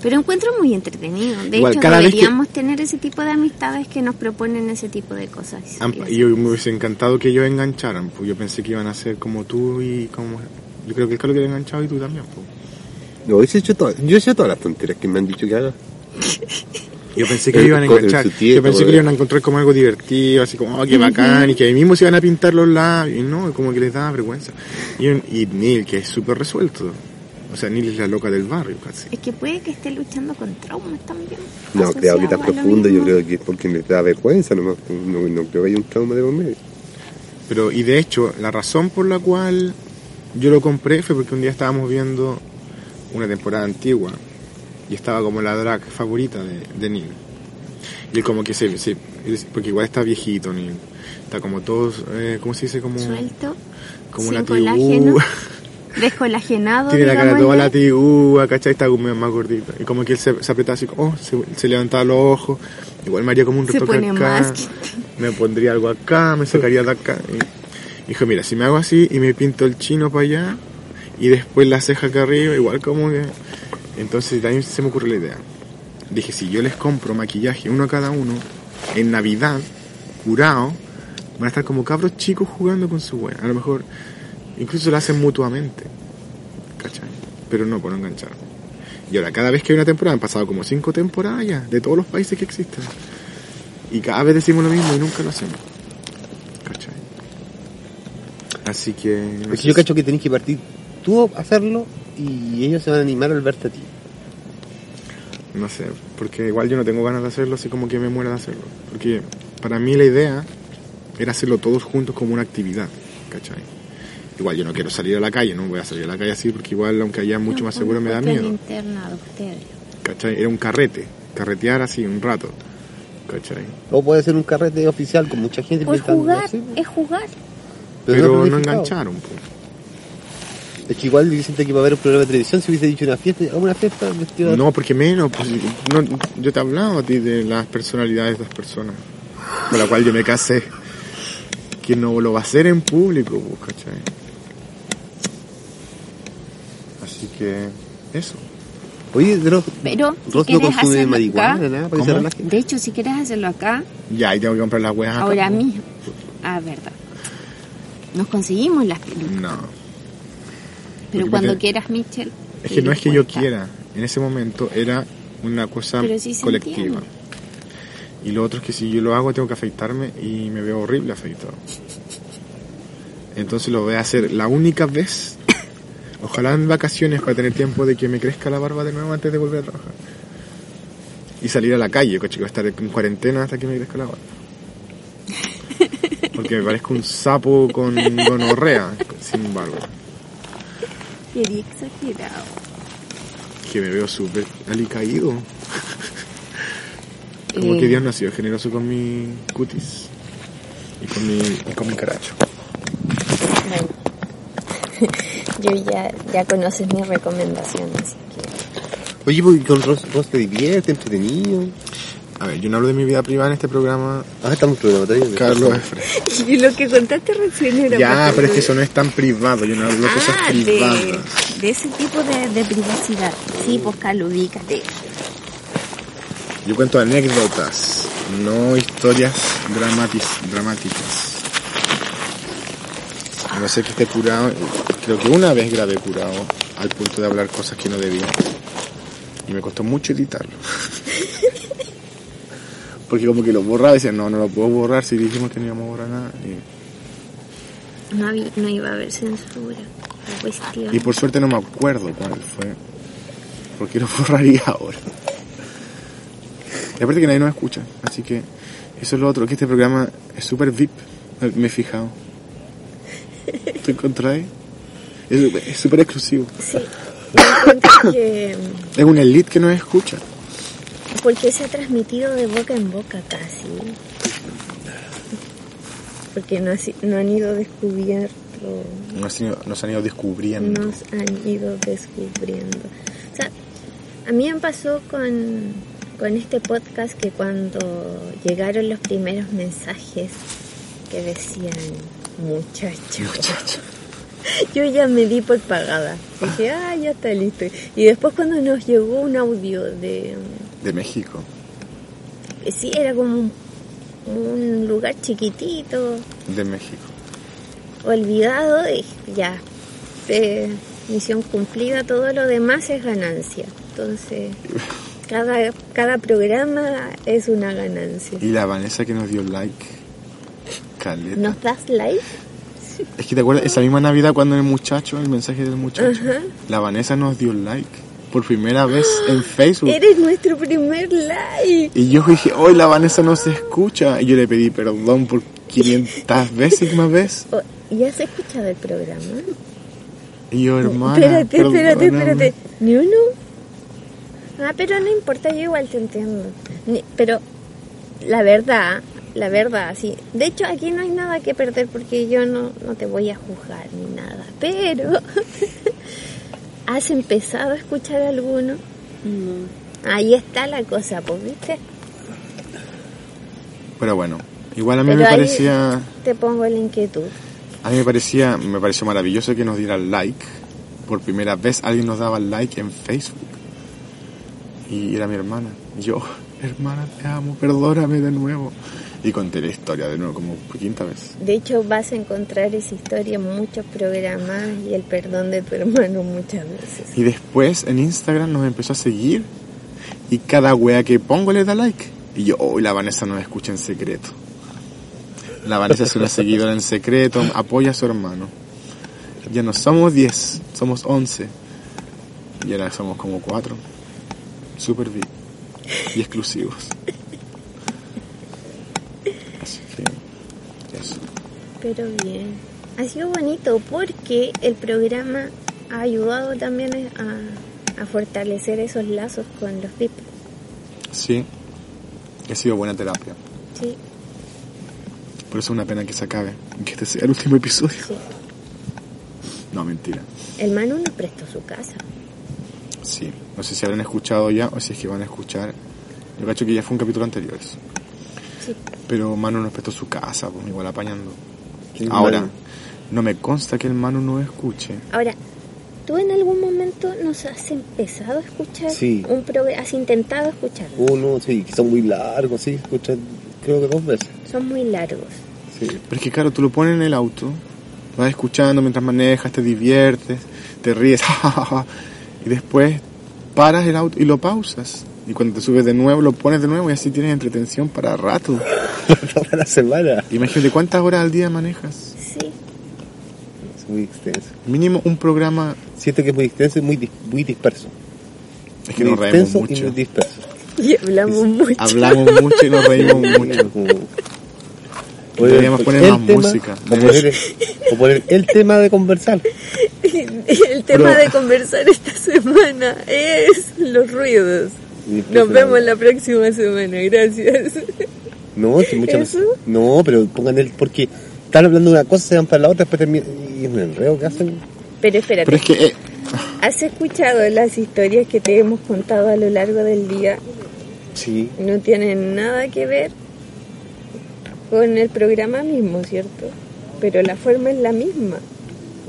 Pero encuentro muy entretenido. De Igual, hecho, vez que- deberíamos tener ese tipo de amistades que nos proponen ese tipo de cosas. Y yo me hubiese encantado que ellos engancharan. Pues yo pensé que iban a ser como tú y como... Yo creo que el Carlos que era enganchado y tú también. Pues. No, yo he hecho todas, yo he hecho todas las tonterías que me han dicho que haga. Yo pensé que El- iban a en enganchar. tiempo, Yo pensé que lo iban a encontrar como algo divertido, así como, oh, qué bacán, y que ahí mismo se iban a pintar los labios. Y no, como que les daba vergüenza. Y, y Neil, que es súper resuelto. O sea, Neil es la loca del barrio casi. Es que puede que esté luchando con traumas también. No, creo que lo profundo, yo creo que es porque me da vergüenza, no, no, no creo que haya un trauma de por medio. Pero, y de hecho, la razón por la cual yo lo compré fue porque un día estábamos viendo una temporada antigua y estaba como la drag favorita de, de Neil. Y él como que se, se- porque igual está viejito Neil. Está como todos, eh, ¿cómo se dice? Como, Suelto, como sin una descolagenado. Tiene la cara toda la tibúa, ¿cachai? Está como más gordito. Y como que él se, se apretaba así, oh, se, se levantaba los ojos. Igual me haría como un retoque acá. más. Me pondría algo acá, me sacaría de acá. Y dijo, mira, si me hago así y me pinto el chino para allá y después la ceja acá arriba, igual como que... Entonces también se me ocurrió la idea. Dije, si yo les compro maquillaje uno a cada uno, en Navidad, curado, van a estar como cabros chicos jugando con su wea. A lo mejor incluso lo hacen mutuamente. ¿Cachai? Pero no por no enganchar. Y ahora, cada vez que hay una temporada, han pasado como cinco temporadas ya, de todos los países que existen. Y cada vez decimos lo mismo y nunca lo hacemos. ¿Cachai? Así que... Porque yo cacho que tenés que partir tú hacerlo y ellos se van a animar al verte a ti. No sé, porque igual yo no tengo ganas de hacerlo, así como que me muero de hacerlo. Porque para mí la idea era hacerlo todos juntos como una actividad, ¿cachai? Igual yo no quiero salir a la calle, no voy a salir a la calle así, porque igual, aunque haya mucho más seguro, me da miedo, interna. ¿cachai? Era un carrete, carretear así un rato, ¿cachai? O puede ser un carrete oficial con mucha gente Pues jugar, así, es jugar. Pero, no planificado. engancharon, pues. Es que igual dicen que va a haber un programa de televisión si hubiese dicho una fiesta, una fiesta vestido de- No, porque menos, pues, no, yo te he hablado a ti de las personalidades de las personas con la cual yo me casé. Que no lo va a hacer en público, pues, ¿cachai? Así que, eso. Oye, Dross, Pero si Dross no quieres consume hacerlo marihuana, acá, nada, para que se de hecho, si quieres hacerlo acá, Ya, y tengo que comprar las huevas acá, ahora pues. mismo. Ah, verdad. Nos conseguimos las pelucas. No. Pero Porque cuando quieras, Mitchell. Es que no es que yo quiera. En ese momento era una cosa sí colectiva. Y lo otro es que si yo lo hago tengo que afeitarme y me veo horrible afeitado. Entonces lo voy a hacer la única vez. Ojalá en vacaciones para tener tiempo de que me crezca la barba de nuevo antes de volver a trabajar. Y salir a la calle, coche, que voy a estar en cuarentena hasta que me crezca la barba. Porque me parezco un sapo con gonorrea, sin barba. Quería exagerado. Que me veo súper alicaído. Como Eh. que Dios no ha sido generoso con mi cutis. Y con mi, y con mi caracho. Bueno. Yo ya, ya conoces mis recomendaciones. Oye, porque con Ross, Ross te divierte, entretenido. A ver, yo no hablo de mi vida privada en este programa. Ah, estamos en programa todavía. Carlos es fresco. Y lo que contaste recién era. Ya, pero es que eso no es tan privado. Yo no hablo de cosas Ah, de, privadas. de ese tipo de, de privacidad. Sí, pues Carlos, ubícate. Yo cuento anécdotas, no historias dramatis- dramáticas. A no ser que esté curado, creo que una vez grabé curado al punto de hablar cosas que no debía. Y me costó mucho editarlo. Porque como que lo borraba y decía, no, no lo puedo borrar si dijimos que no íbamos a borrar nada. Y, No, había- no iba a haber censura. Cuestión. y por suerte no me acuerdo cuál fue. Porque lo borraría ahora. Y aparte que nadie nos escucha. Así que eso es lo otro, que este programa es súper VIP. Me he fijado. ¿Tú encontrás? Es súper exclusivo. Sí. Que. Es una elite que nos escucha. Porque se ha transmitido de boca en boca casi. Porque no, ha no han ido descubriendo. Nos nos han ido descubriendo. Nos han ido descubriendo. O sea, a mí me pasó con, con este podcast que cuando llegaron los primeros mensajes que decían muchacho. Yo ya me di por pagada. Dije, ah, ya está listo. Y después cuando nos llegó un audio de... De México. eh, Sí, era como un, un lugar chiquitito, De México. olvidado, dije, ya, eh, misión cumplida, todo lo demás es ganancia. Entonces, cada, cada programa es una ganancia. Y la Vanessa que nos dio like. Caleta. ¿Nos das like? Es que te acuerdas, esa misma Navidad cuando el muchacho, el mensaje del muchacho, Ajá. la Vanessa nos dio like. Por primera vez en Facebook. Eres nuestro primer like. Y yo dije, hoy la Vanessa no se escucha. Y yo le pedí perdón por 500 veces más vez. Oh, ¿Ya has escuchado el programa? Y yo, hermana. espérate, espérate, perdóname. espérate. ¿Ni uno? Ah, pero no importa, yo igual te entiendo. Ni- pero la verdad, la verdad, sí. De hecho, aquí no hay nada que perder porque yo no, no te voy a juzgar ni nada. Pero, ¿has empezado a escuchar alguno? Ahí está la cosa, pues, ¿viste? Pero bueno, igual a mí Pero me ahí- parecía, Te pongo la inquietud. a mí me parecía, me pareció maravilloso que nos dieran like. Por primera vez alguien nos daba like en Facebook. Y era mi hermana. Yo, hermana, te amo, perdóname de nuevo. Y conté la historia de nuevo, como por quinta vez. De hecho, vas a encontrar esa historia en muchos programas y el perdón de tu hermano muchas veces. Y después en Instagram nos empezó a seguir. Y cada wea que pongo le da like. Y yo, oh, la Vanessa nos escucha en secreto. La Vanessa es una seguidora en secreto, apoya a su hermano. Ya no somos 10, somos 11. Y ahora somos como 4. Super VIP. Y exclusivos. Así que. Eso. Pero bien. Ha sido bonito porque el programa ha ayudado también a, a fortalecer esos lazos con los VIP. Sí. Ha sido buena terapia. Sí, Por eso es una pena que se acabe. Que este sea el último episodio. sí. No, mentira. El Manu nos prestó su casa. Sí. No sé si habrán escuchado ya o si es que van a escuchar. Yo cacho que ya fue un capítulo anterior. eso. Sí. Pero Manu nos prestó su casa, pues igual apañando. ¿Quién Ahora, no me consta que el Manu no escuche. Ahora, ¿tú en algún momento nos has empezado a escuchar Sí. un? ¿Has intentado escucharlo? Uno, sí, que son muy largos, sí, escuchan creo que dos veces. Son muy largos. Sí. Pero es que claro, tú lo pones en el auto, vas escuchando mientras manejas, te diviertes, te ríes, y después paras el auto y lo pausas. Y cuando te subes de nuevo, lo pones de nuevo y así tienes entretención para rato. Toda la semana. Imagínate cuántas horas al día manejas. Sí. Es muy extenso. Mínimo un programa. Siento que es muy extenso y muy, dis- muy disperso. Es que muy nos reímos extenso y mucho. muy disperso. Y hablamos mucho. Hablamos mucho y nos reímos mucho. Deberíamos poner más tema, música. O poner, o poner el tema de conversar. El tema de conversar esta semana es los ruidos. Nos vemos la próxima semana. Gracias. No, que muchas. No, pero pongan el. Porque están hablando de una cosa, se van para la otra, después terminan. Y es un enredo que hacen. Pero espérate, Pero es que eh, ¿has escuchado las historias que te hemos contado a lo largo del día? Sí. No tienen nada que ver con el programa mismo, ¿cierto? Pero la forma es la misma.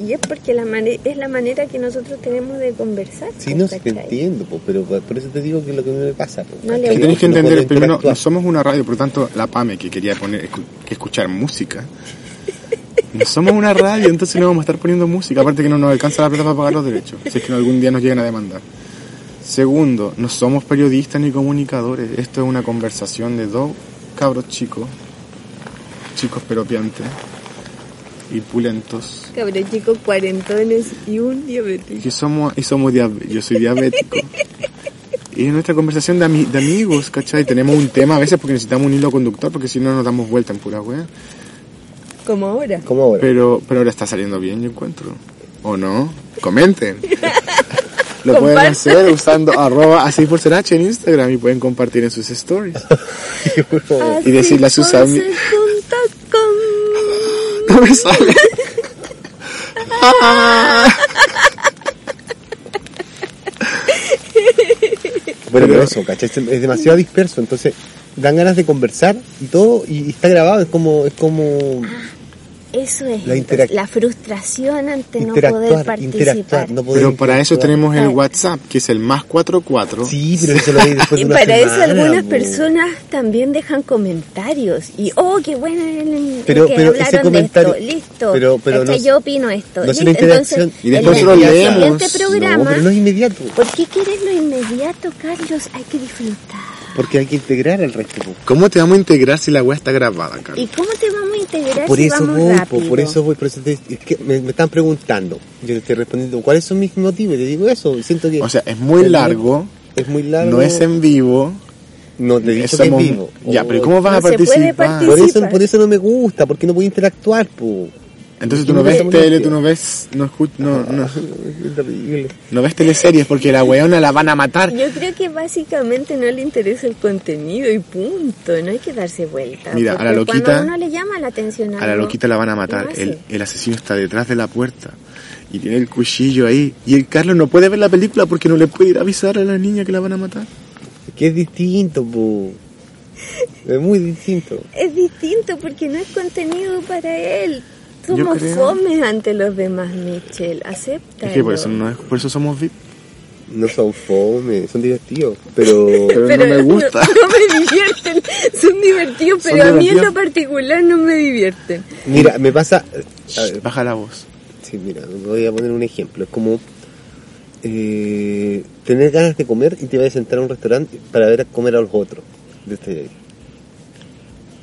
Y es porque la es la manera que nosotros tenemos de conversar. Sí, no, te entiendo, po, pero por eso te digo que es lo que me pasa. po, No le ¿cachai? que No entender, puedo primero, no somos una radio, por lo tanto, la PAME que quería poner, que escuchar música. No somos una radio, entonces no vamos a estar poniendo música, aparte que no nos alcanza la plata para pagar los derechos, si es que algún día nos llegan a demandar. Segundo, no somos periodistas ni comunicadores, esto es una conversación de dos cabros chicos, chicos pero piantes y pulentos, Cabros chicos cuarentones y un diabético. que somos, y somos diab- yo soy diabético. Y es nuestra conversación de, ami- de amigos, ¿cachai? Tenemos un tema a veces porque necesitamos un hilo conductor, porque si no nos damos vuelta en pura wea. Como ahora. ¿Cómo ahora? Pero, pero ahora está saliendo bien, yo encuentro. ¿O no? Comenten. Lo pueden hacer usando arroba así por ser H en Instagram y pueden compartir en sus stories. Y decirle a sus Así ami- por ser punto com. No me sale. Bueno, Pero- eso, ¿cachai? Es demasiado disperso, entonces dan ganas de conversar y todo, y está grabado, es como, es como Eso es La la frustración ante no poder participar. interactuar, no poder Pero para eso tenemos el. WhatsApp, que es el más 44. Sí, pero eso lo veis después de Y una para eso semana, algunas po. personas también dejan comentarios y oh qué bueno el- Pero- que pero ese hablaron comentario- de esto, listo. pero- pero no- yo opino esto. no es listo. una interacción. Entonces, Y después el, lo leemos. programa, No, pero no es inmediato, ¿por qué quieres lo inmediato, Carlos? Hay que disfrutar. Porque hay que integrar al resto. ¿Cómo te vamos a integrar si la wea está grabada, ¿Y Carlos? cómo te vamos a integrar Por si eso vamos voy, rápido? por eso voy, por eso te- es que me, me están preguntando, yo te estoy respondiendo, ¿cuáles son mis motivos? Y te digo eso, siento que O sea, es muy largo, es muy largo, no es en vivo. no te dicho que es vivo. Ya, pero ¿cómo vas No a se puede participar? participar. Por eso, por eso no me gusta, porque no puedo interactuar, po. Entonces tú no ves tele, tú no ves, no, escu- no, terrible. no ves teleseries porque la weona la van a matar. Yo creo que básicamente no le interesa el contenido y punto, no hay que darse vuelta. Mira, a la loquita- Cuando a uno le llama la atención A la algo, loquita la van a matar. el asesino está detrás de la puerta y tiene el cuchillo ahí. Y el Carlos no puede ver la película porque no le puede ir a avisar a la niña que la van a matar. Es que es distinto, po. Es muy distinto. Es distinto porque no es contenido para él. Somos creo- fomes ante los demás, Michelle. Acepta. Es que por eso, no es, por eso somos VIP. No son fome, son divertidos, pero... Pero, no me gusta. No, me divierten. Son divertidos, Son pero a mí en lo particular no me divierten. Mira, me pasa... a ver, Baja la voz. Sí, mira, voy a poner un ejemplo. Es como eh, tener ganas de comer y te vas a sentar a un restaurante para ver a comer a los otros. Desde ahí.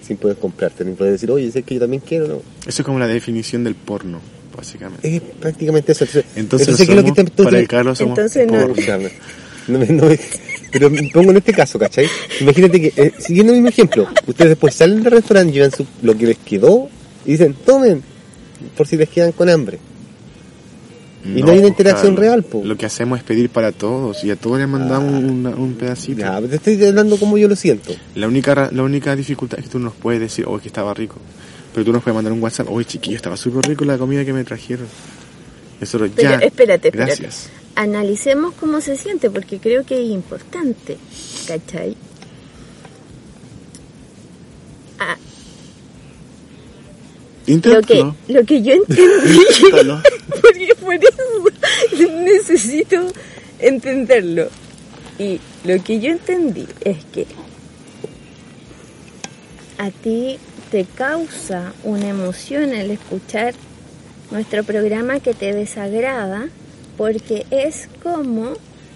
Sin poder comprarte, ni poder decir, oye, sé que yo también quiero, ¿no? Eso es como la definición del porno. básicamente. Es prácticamente eso. Entonces, Entonces, ¿qué es lo que somos- te- entonces- para el Carlos somos Entonces no-. Carlos. No me- no me- pero me pongo en este caso, ¿cachai? Imagínate que, eh, siguiendo el mismo ejemplo, ustedes después salen del restaurante, llevan su- lo que les quedó y dicen, tomen, por si les quedan con hambre. Y no hay una pues, interacción real, po. Lo que hacemos es pedir para todos y a todos les mandamos una- un pedacito. Ya, te estoy hablando como yo lo siento. La única ra- la única dificultad es que tú nos puedes decir, oh, que estaba rico. Pero tú nos puedes mandar un WhatsApp, oye chiquillo, estaba súper rico la comida que me trajeron. Eso Pero ya. espérate, espérate. Gracias. Analicemos cómo se siente, porque creo que es importante, ¿cachai? Ah, lo, que, lo que yo entendí, por eso necesito entenderlo. Y lo que yo entendí es que a ti te causa una emoción el escuchar nuestro programa que te desagrada porque es como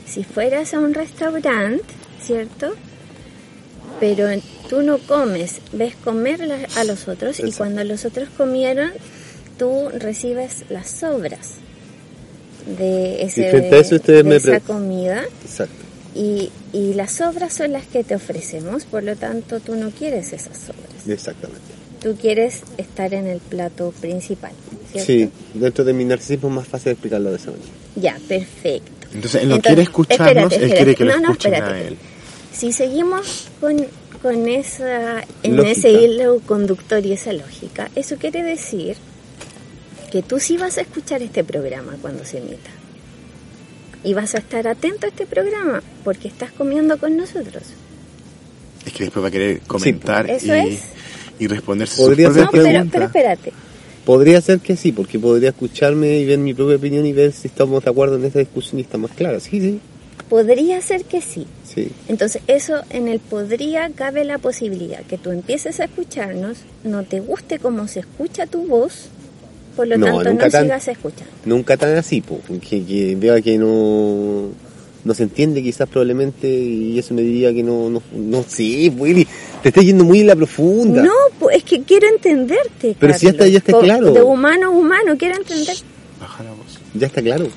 si fueras a un restaurante, ¿cierto? Pero tú no comes, ves comer a los otros y cuando los otros comieron, tú recibes las sobras de, ese, Y frente a eso ustedes de me esa comida Exacto. y, y las sobras son las que te ofrecemos, por lo tanto tú no quieres esas sobras. Exactamente. Tú quieres estar en el plato principal, ¿cierto? Sí, dentro de mi narcisismo es más fácil explicarlo de esa manera. Ya, perfecto. Entonces él no Entonces, quiere escucharnos, espérate, él quiere que lo espérate. No, no, escuchen a espérate. él. Si seguimos con, con esa, en Lógica. ese hilo conductor y esa lógica, eso quiere decir que tú sí vas a escuchar este programa cuando se emita. Y vas a estar atento a este programa porque estás comiendo con nosotros. Es que después va a querer comentar y, es. y responderse Podría sus ser No, propias que- pero, pero espérate. Podría ser que sí, porque podría escucharme y ver mi propia opinión y ver si estamos de acuerdo en esta discusión y está más clara. Sí, sí, Podría ser que sí. sí. Entonces, eso en el podría cabe la posibilidad que tú empieces a escucharnos, no te guste cómo se escucha tu voz, por lo No, tanto nunca no tan- sigas escuchando. Nunca tan así, po, que, que vea que no, no se entiende quizás probablemente y eso me diría que no, no, no sé, Willy, te estás yendo muy en la profunda. No, pues es que quiero entenderte. Pero si ya está- ya está claro. De humano a humano, quiero entender. Baja la voz. Ya está claro.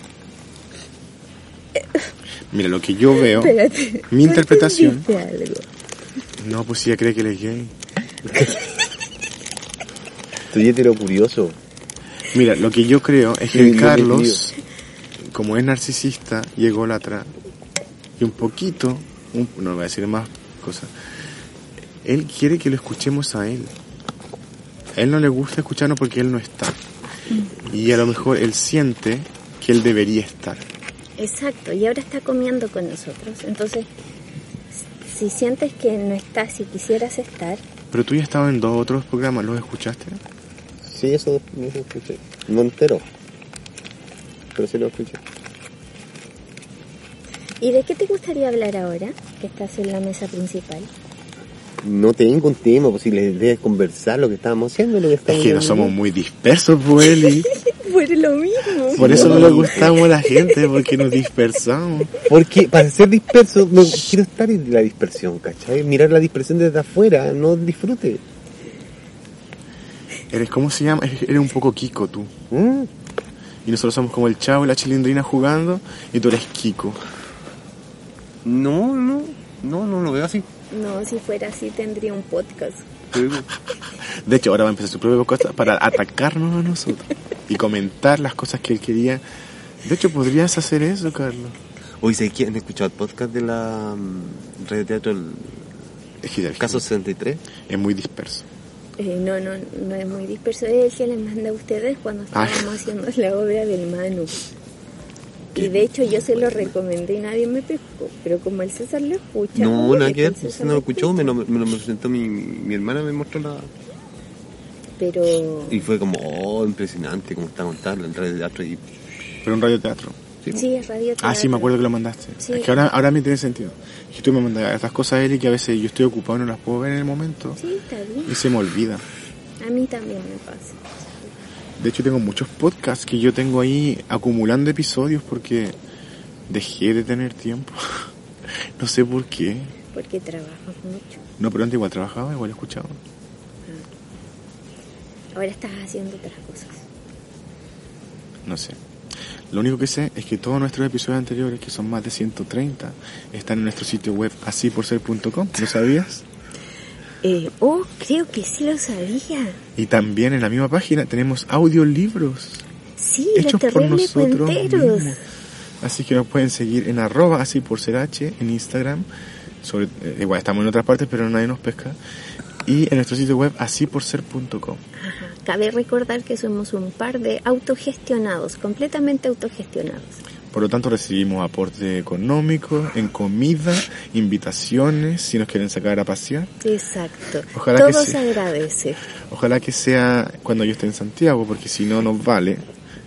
Mira, lo que yo veo, Espérate. mi ¿No interpretación. algo? No, pues si ella cree que él es gay. Estoy hetero curioso. Mira, lo que yo creo es que Carlos, como es narcisista y ególatra, y un poquito, un- no voy a decir más cosas, él quiere que lo escuchemos a él. A él no le gusta escucharnos porque él no está. Y a lo mejor él siente que él debería estar. Exacto, y ahora está comiendo con nosotros. Entonces, si sientes que no estás y quisieras estar, Pero tú ya estabas en dos otros programas, ¿los escuchaste? Sí, eso no lo escuché. No entero. Pero sí lo escuché. ¿y de qué te gustaría hablar ahora que estás en la mesa principal? No tengo un tema, pues si la idea es conversar lo que estábamos haciendo, lo que Es estamos que no somos muy dispersos, pues, Eli. Por lo mismo. Por eso no le gustamos a la gente, porque nos dispersamos. Porque para ser disperso, no quiero estar en la dispersión, ¿cachai? Mirar la dispersión desde afuera, no disfrute. Eres, ¿cómo se llama? Eres un poco Kiko tú. ¿Mm? Y nosotros somos como el chavo y la chilindrina jugando, y tú eres Kiko. No, no, no, no lo veo así. No, si fuera así tendría un podcast. De hecho, ahora va a empezar su propia cosa para atacarnos a nosotros y comentar las cosas que él quería. De hecho, podrías hacer eso, Carlos. Hoy sé quién escuchado el podcast de la mm, red de teatro el caso 63. es muy disperso. Eh, no, no, no es muy disperso. Es el que les manda a ustedes cuando Ah. estábamos haciendo la obra del Manu. Y de hecho yo se lo recomendé y nadie me pescó. Pero como el César lo escucha... No, nada que ver, César no lo escuchó, me lo, me lo presentó mi, mi hermana, me mostró la... Pero... Y fue como, oh, impresionante cómo está contando el red de teatro y... Pero un radioteatro. Sí, es radio Ah, sí, me acuerdo que lo mandaste. Sí. Es que ahora, ahora me tiene sentido. Es que tú me mandas estas cosas, Eli, que a veces yo estoy ocupado y no las puedo ver en el momento. Sí, está bien. Y se me olvida. A mí también me pasa. De hecho, tengo muchos podcasts que yo tengo ahí acumulando episodios porque dejé de tener tiempo. no sé por qué. Porque trabajas mucho. No, pero antes igual trabajaba, igual escuchaba. Ahora estás haciendo otras cosas. No sé. Lo único que sé es que todos nuestros episodios anteriores, que son más de 130, están en nuestro sitio web asíporser.com. ¿Lo sabías? Eh, oh, creo que sí lo sabía. Y también en la misma página tenemos audiolibros Sí, hechos los por nosotros mismos. Así que nos pueden seguir en arroba así por ser H en Instagram. Sobre, eh, igual estamos en otras partes, pero nadie nos pesca. Y en nuestro sitio web asíporser.com. Ajá. Cabe recordar que somos un par de autogestionados, completamente autogestionados. Por lo tanto, recibimos aporte económico, en comida, invitaciones, si nos quieren sacar a pasear. Exacto. Ojalá Todo se agradece. Ojalá que sea cuando yo esté en Santiago, porque si no nos vale.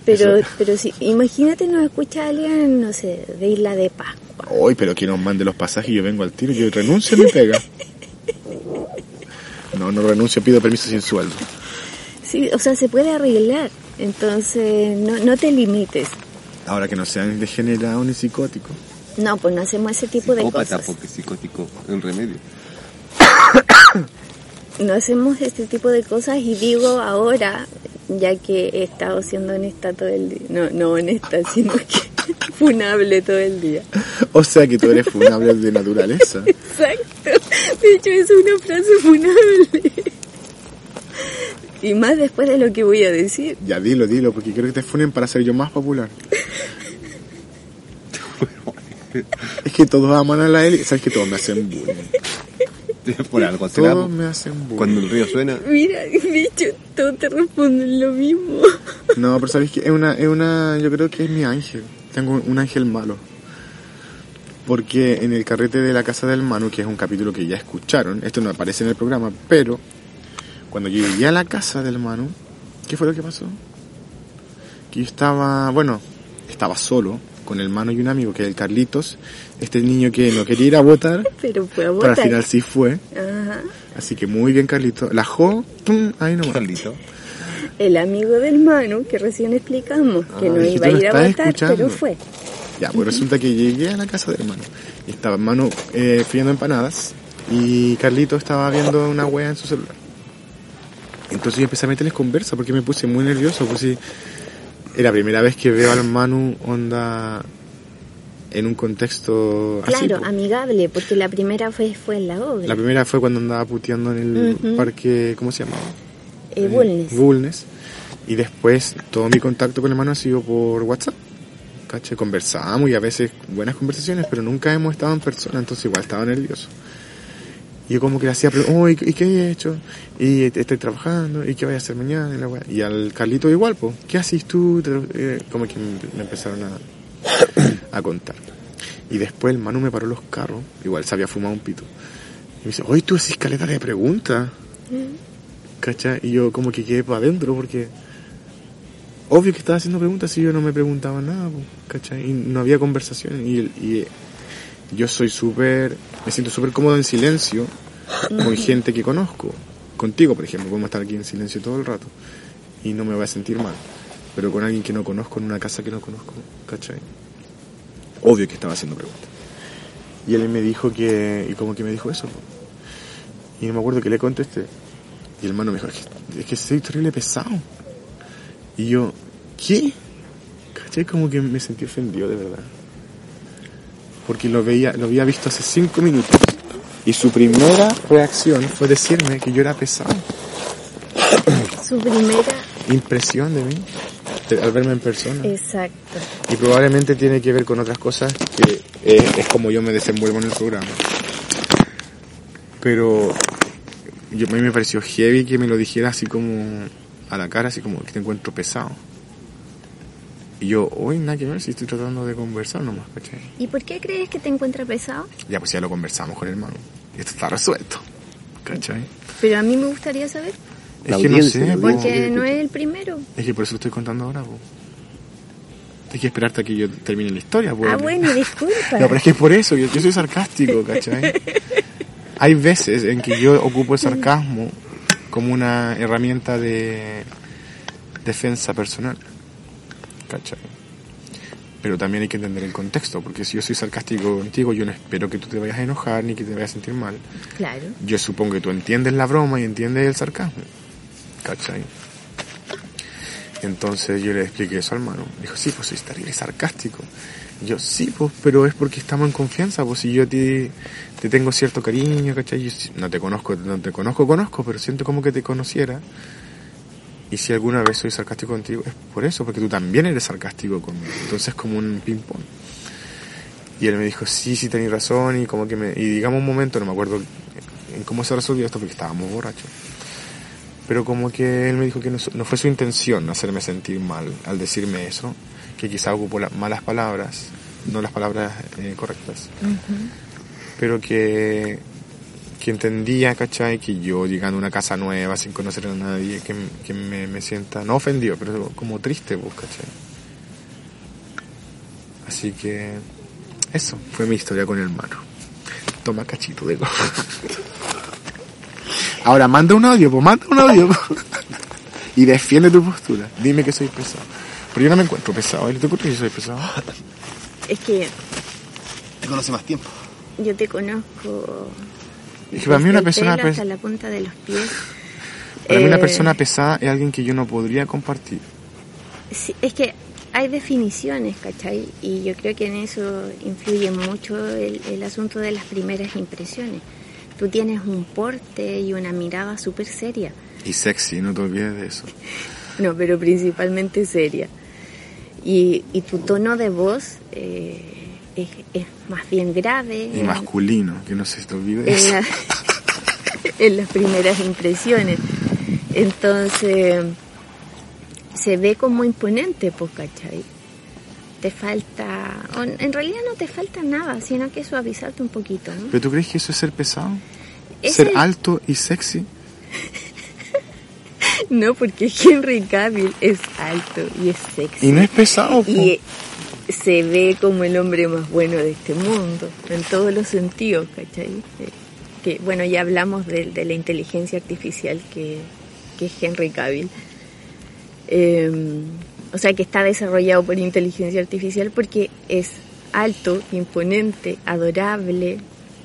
Pero, Eso- pero si, imagínate nos escucha alguien, no sé, de Isla de Pascua. Hoy, pero que nos mande los pasajes y yo vengo al tiro, yo renuncio a mi pega. No, no renuncio, pido permiso sin sueldo. Sí, o sea, se puede arreglar. Entonces, no, no te limites. Ahora que no sean degenerados ni psicóticos. No, pues no hacemos ese tipo de cosas. porque psicótico es un remedio. No hacemos este tipo de cosas y digo ahora, ya que he estado siendo honesta todo el día. No, no honesta, sino que funable todo el día. O sea que tú eres funable de naturaleza. Exacto. De hecho, es una frase funable. Y más después de lo que voy a decir. Ya dilo, dilo, porque quiero que te funen para ser yo más popular. Es que todos aman a la Eli. Sabes que todos me hacen bullying. Por algo. Todos me hacen bullying. Cuando el río suena, Mira, de hecho, todos te responden lo mismo. No, pero sabes que es una, es una, yo creo que es mi ángel. Tengo un ángel malo. Porque en el carrete de la casa del Manu, que es un capítulo que ya escucharon, esto no aparece en el programa, pero cuando yo llegué a la casa del Manu, ¿qué fue lo que pasó? Que yo estaba, bueno, estaba solo con el Manu y un amigo, que es el Carlitos, este niño que no quería ir a votar, Pero fue a pero votar. al final sí fue. Ajá. Así que muy bien, Carlitos. La Jo, tum, ahí nomás. Carlito. El amigo del Manu, que recién explicamos, que Ah, no que iba a ir a votar, escuchando. pero fue. Ya, pues resulta que llegué a la casa del hermano. Y estaba hermano eh, friendo empanadas. Y Carlito estaba viendo una wea en su celular. Entonces yo empecé a meterles conversa porque me puse muy nervioso. Pues sí, era la primera vez que veo al Manu onda en un contexto así. Claro, po. amigable, porque la primera fue, fue en la obra. La primera fue cuando andaba puteando en el parque, ¿cómo se llamaba? Eh, Bulnes. Bulnes. Y después todo mi contacto con el hermano ha sido por WhatsApp. ¿Caché? Conversábamos y a veces buenas conversaciones, pero nunca hemos estado en persona, entonces igual estaba nervioso. Y yo como que le hacía preguntas, oh, ¿y, qué he hecho? Y estoy trabajando, ¿y qué voy a hacer mañana? Y, la wea. Y al Carlito igual, pues, ¿qué haces tú? Eh, como que me, empezaron a, a contar. Y después el Manu me paró los carros, igual se había fumado un pito. Y me dice, oye, tú haces caleta de preguntas. ¿Cachai? Y yo como que quedé para adentro porque obvio que estaba haciendo preguntas y yo no me preguntaba nada, po, ¿cachai? Y no había conversación y, y yo soy súper, me siento súper cómodo en silencio con gente que conozco. Contigo, por ejemplo, podemos estar aquí en silencio todo el rato y no me voy a sentir mal. Pero con alguien que no conozco en una casa que no conozco, ¿cachai? Obvio que estaba haciendo preguntas. Y él me dijo que, y como que me dijo eso, y no me acuerdo que le contesté. Y el hermano me dijo, es que, es que soy terrible pesado. Y yo, ¿qué? ¿Cachai? Como que me sentí ofendido de verdad. Porque lo veía, lo había visto hace cinco minutos. Y su primera reacción fue decirme que yo era pesado. Su primera, Impresión de mí, de- al verme en persona. exacto. Y probablemente tiene que ver con otras cosas que eh, es como yo me desenvuelvo en el programa. Pero yo, a mí me pareció heavy que me lo dijera así como a la cara, así como que te encuentro pesado. Y yo, hoy nada que ver si estoy tratando de conversar nomás, ¿cachai? ¿Y por qué crees que te encuentras pesado? Ya pues ya lo conversamos con el hermano. Y esto está resuelto, ¿cachai? Pero a mí me gustaría saber, Es La que no audiencia, sé, porque no es el primero. es que por eso lo estoy contando ahora, po. Hay que esperarte a que yo termine la historia, po. Ah, bueno, disculpa. No, pero es que es por eso, yo, yo soy sarcástico, ¿cachai? Hay veces en que yo ocupo el sarcasmo como una herramienta de defensa personal, ¿cachai? Pero también hay que entender el contexto, porque si yo soy sarcástico contigo, yo no espero que tú te vayas a enojar ni que te vayas a sentir mal. Claro. Yo supongo que tú entiendes la broma y entiendes el sarcasmo, ¿cachai? Entonces yo le expliqué eso al mano. Dijo, sí, pues soy terrible sarcástico. Yo, sí, pues, pero es porque estamos en confianza, pues si yo a ti te tengo cierto cariño, ¿cachai? Yo no te conozco, no te conozco, conozco, pero siento como que te conociera. Y si alguna vez soy sarcástico contigo, es por eso, porque tú también eres sarcástico conmigo. Entonces es como un ping-pong. Y él me dijo, sí, sí, tenés razón, y como que me... Y digamos un momento, no me acuerdo en cómo se resolvió esto, porque estábamos borrachos. Pero como que él me dijo que no, no fue su intención hacerme sentir mal al decirme eso, que quizá ocupó las malas palabras, no las palabras eh, correctas, pero que, que entendía, ¿cachai? Que yo llegando a una casa nueva sin conocer a nadie, que, que me, me sienta, no ofendido, pero como triste, pues, ¿cachai? Así que eso fue mi historia con el mano. Toma cachito de go. Ahora manda un audio, pues manda un audio. po. y defiende tu postura. Dime que soy pesado. Pero yo no me encuentro pesado. ¿Te ocurre que yo soy pesado? Es que Te conoce más tiempo. yo te conozco. Es que para mí una persona hasta la punta de los pies. Para mí una Eh, persona pesada es alguien que yo no podría compartir. Sí, es que hay definiciones, ¿cachai? Y yo creo que en eso influye mucho el, el asunto de las primeras impresiones. Tú tienes un porte y una mirada súper seria. Y sexy, no te olvides de eso. No, pero principalmente seria. Y, y tu tono de voz eh, es, es más bien grave. Y masculino, que no se te olvide en, eso. la- en las primeras impresiones. Entonces, se ve como imponente, pues, ¿cachai? Te falta, en realidad no te falta nada, sino que suavizarte un poquito, ¿no? ¿Pero tú crees que eso es ser pesado? Es ¿Ser el- alto y sexy? No, porque Henry Cavill es alto y es sexy. Y no es pesado, po. Y se ve como el hombre más bueno de este mundo, en todos los sentidos, ¿cachai? Que, bueno, ya hablamos de, de la inteligencia artificial que, que es Henry Cavill. Eh, o sea, que está desarrollado por inteligencia artificial porque es alto, imponente, adorable,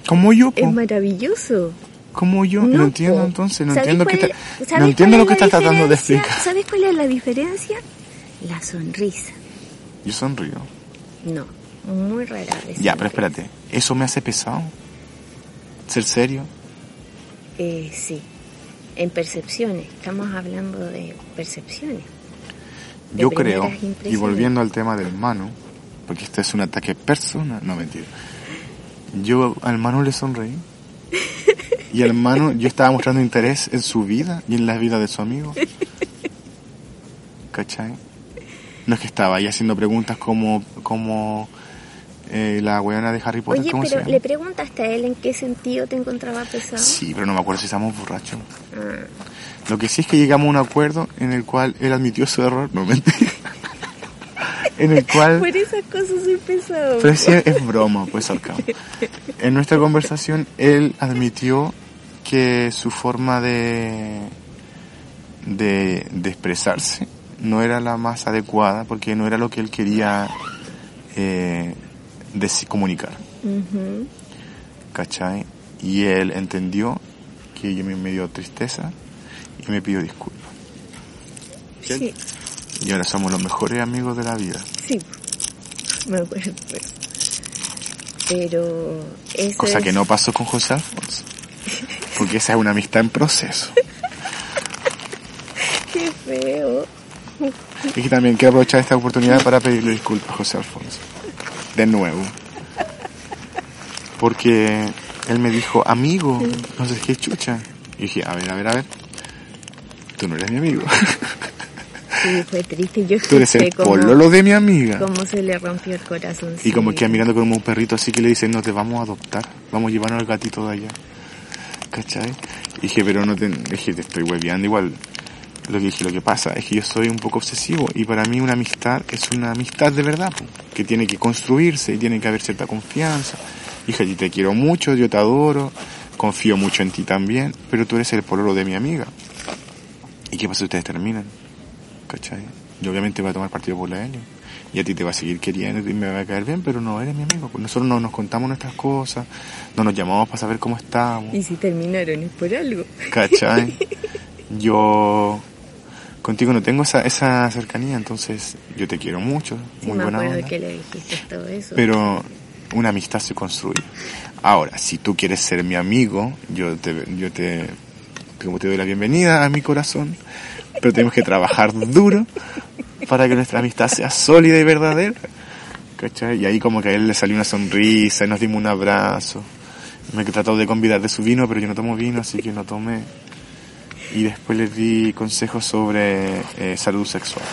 Como yo, po. es maravilloso. Como yo. No, No, entiendo entonces, no ¿Sabes entiendo ta- es- no entiendo lo que estás tratando de explicar. ¿Sabes cuál es la diferencia? La sonrisa. Yo sonrío. No, muy rara vez. Ya, pero espérate. ¿Eso me hace pesado? ¿Ser serio? Eh, sí, en percepciones. Estamos hablando de percepciones. De Yo creo, y volviendo al tema del mano, porque este es un ataque personal, no mentira. Yo al mano le sonreí. Y al mano yo estaba mostrando interés en su vida y en la vida de su amigo. ¿Cachai? No es que estaba ahí haciendo preguntas como, como eh, la weona de Harry Potter, Oye, ¿cómo se pero le preguntaste a él en qué sentido te encontraba pesado. Sí, pero no me acuerdo si estábamos borrachos. Ah, Lo que sí es que llegamos a un acuerdo en el cual él admitió su error, no mentira. en el cual... por esas cosas soy pesado. Pero sí, es broma, pues sarcasmo. En nuestra conversación, él admitió que su forma de, de, de expresarse no era la más adecuada porque no era lo que él quería eh, comunicar. ¿cachai? Y él entendió que yo me, me dio tristeza y me pidió disculpas. Sí, Y ahora somos los mejores amigos de la vida. sí, me acuerdo. Pero eso Cosa es- que no pasó con José Alfonso. Porque esa es una amistad en proceso. Qué feo. Y que también quiero aprovechar esta oportunidad para pedirle disculpas a José Alfonso. De nuevo. Porque él me dijo, amigo, no sé qué chucha. Y dije, a ver, a ver, a ver. Tú no eres mi amigo. Sí, fue triste. Yo Tú eres el pololo de mi amiga. cómo se le rompió el corazón. Y como que mirando como un perrito así que le dice, no te vamos a adoptar. Vamos a llevarnos al gatito de allá. ¿Cachai? Y dije, pero no te... Dije, te estoy hueveando igual. Lo que dije, lo que pasa es que yo soy un poco obsesivo y para mí una amistad es una amistad de verdad, po, que tiene que construirse y tiene que haber cierta confianza. Dije, y te quiero mucho, yo te adoro, confío mucho en ti también, pero tú eres el pololo de mi amiga. ¿Y qué pasa si ustedes terminan? ¿Cachai? Yo obviamente voy a tomar partido por la Helio. Y a ti te va a seguir queriendo y me va a caer bien, pero no eres mi amigo. Nosotros no nos contamos nuestras cosas, no nos llamamos para saber cómo estamos. Y si terminaron es por algo. ¿Cachai? Yo contigo no tengo esa, esa cercanía, entonces yo te quiero mucho, Sí, muy me buena acuerdo onda. que le dijiste todo eso. Pero una amistad se construye. Ahora, si tú quieres ser mi amigo, yo te, yo te, como te doy la bienvenida a mi corazón, pero tenemos que trabajar duro para que nuestra amistad sea sólida y verdadera. ¿Cachai? Y ahí como que a él le salió una sonrisa y nos dimos un abrazo. Me trató de convidar de su vino, pero yo no tomo vino, así que no tomé. Y después les di consejos sobre eh, salud sexual.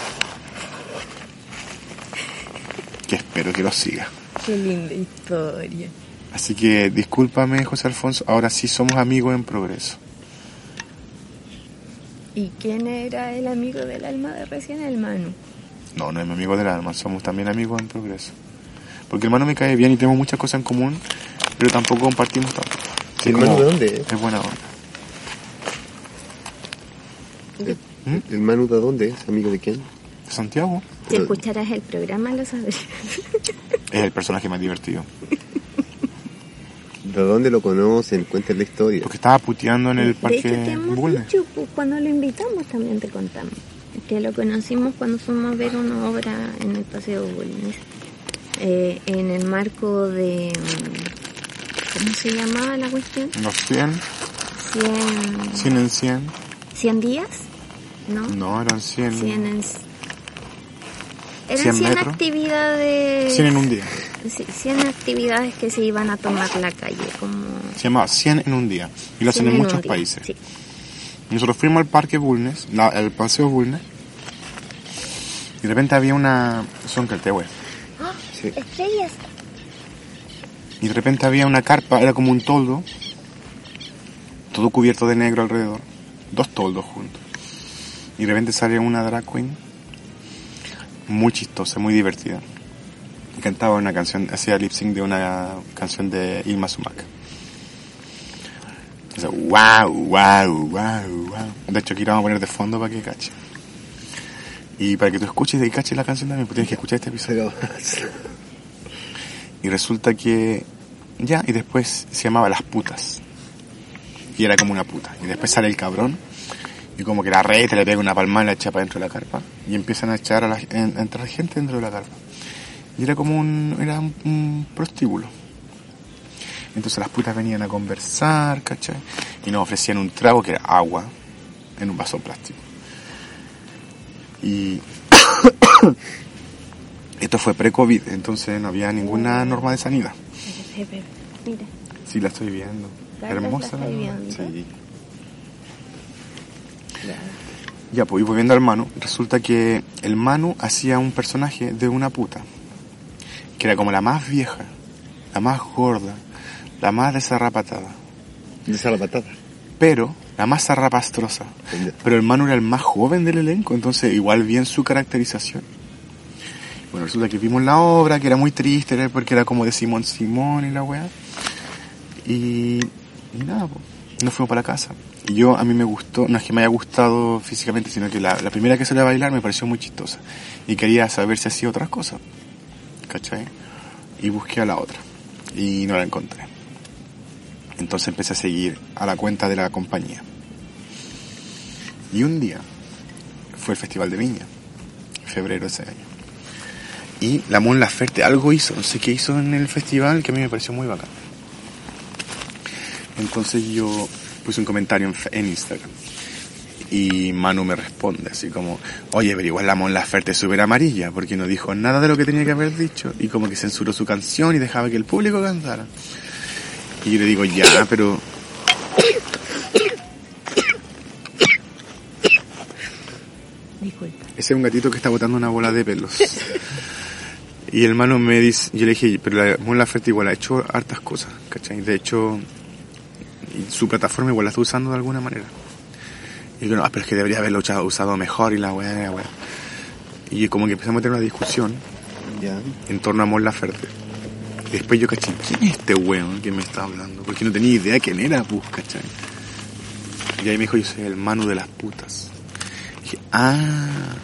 Que espero que lo siga. Qué linda historia. Así que discúlpame, José Alfonso, ahora sí somos amigos en progreso. ¿Y quién era el amigo del alma de recién? El Manu. No, no es mi amigo del alma, somos también amigos en progreso. Porque el hermano me cae bien y tenemos muchas cosas en común, pero tampoco compartimos tanto. ¿El Manu de dónde? Es buena onda. ¿Mm? ¿El Manu de dónde es? ¿Amigo de quién? De Santiago Si escucharas el programa lo sabrías. es el personaje más divertido. ¿De dónde lo conocen? Cuenten la historia. Porque estaba puteando en el De hecho, parque te hemos dicho, pues, cuando lo invitamos también te contamos. Que lo conocimos cuando fuimos a ver una obra en el Paseo Bulnes. Eh, en el marco de... mm, ¿Cómo se llamaba la cuestión? Los 100, 100, 100 en 100. 100 días, ¿no? No, eran 100. 100 en... Eran 100 100 metros. actividades... 100 en un día. Sí, 100 actividades que se iban a tomar la calle, como... Se llamaba 100 en un día. Y lo hacen 100 en muchos día, países. sí. Nosotros fuimos al parque Bulnes, al paseo Bulnes. Y de repente había una... Son Caltehue. Sí. Estrellas. Y de repente había una carpa, era como un toldo, todo cubierto de negro alrededor, dos toldos juntos. Y de repente sale una drag queen, muy chistosa, muy divertida. Y cantaba una canción, hacía lip sync de una canción de Ilma Sumac. Sea, wow, wow, wow, wow. De hecho aquí la vamos a poner de fondo para que cache. Y para que tú escuches y caches la canción también, pues tienes que escuchar este episodio. Y resulta que ya, y después se llamaba Las Putas. Y era como una puta. Y después sale el cabrón y como que la reta le pega una palmada y la echa para dentro de la carpa. Y empiezan a echar a, la, en- a entrar gente dentro de la carpa. Y era como un, era un, un prostíbulo. Entonces las putas venían a conversar, ¿cachai? Y nos ofrecían un trago que era agua en un vaso plástico. Y esto fue pre-COVID, entonces no había ninguna norma de sanidad. Sí, la estoy viendo. Hermosa. la estoy. Sí. Ya, pues, y volviendo al Manu, resulta que el Manu hacía un personaje de una puta, que era como la más vieja, la más gorda, la más desarrapatada, De esa la patata. pero la más zarrapastrosa. Pero el Manu era el más joven del elenco, entonces igual bien su caracterización. Bueno, resulta que vimos la obra, que era muy triste, porque era como de Simón Simón y la weá. Y, y nada, pues, nos fuimos para la casa. Yo, a mí me gustó, no es que me haya gustado físicamente, sino que la, primera que salió a bailar me pareció muy chistosa. Y quería saber si hacía otras cosas. ¿Cachai? Y busqué a la otra. Y no la encontré. Entonces empecé a seguir a la cuenta de la compañía. Y un día fue el Festival de Viña, febrero de ese año. Y la Mon Laferte algo hizo, no sé qué hizo en el festival que a mí me pareció muy bacán. Entonces yo puse un comentario en, en Instagram. Y Manu me responde así como, oye, pero igual la Mon Laferte es súper amarilla, porque no dijo nada de lo que tenía que haber dicho. Y como que censuró su canción y dejaba que el público cantara. Y yo le digo, ya, pero Disculpa. Ese es un gatito que está botando una bola de pelos. Y el hermano me dice, yo le dije, pero la Mon Laferte igual ha hecho hartas cosas, ¿cachai? De hecho, y su plataforma igual la está usando de alguna manera. Y yo, no, pero es que debería haberlo usado, mejor y la weá, la weá. Y como que empezamos a tener una discusión Ya. en torno a Mon Laferte. Y después yo caché, ¿quién es este weón que me está hablando? Porque no tenía idea quién era, pues, ¿cachai? Y ahí me dijo, yo soy el Manu de las putas. Y dije, ah.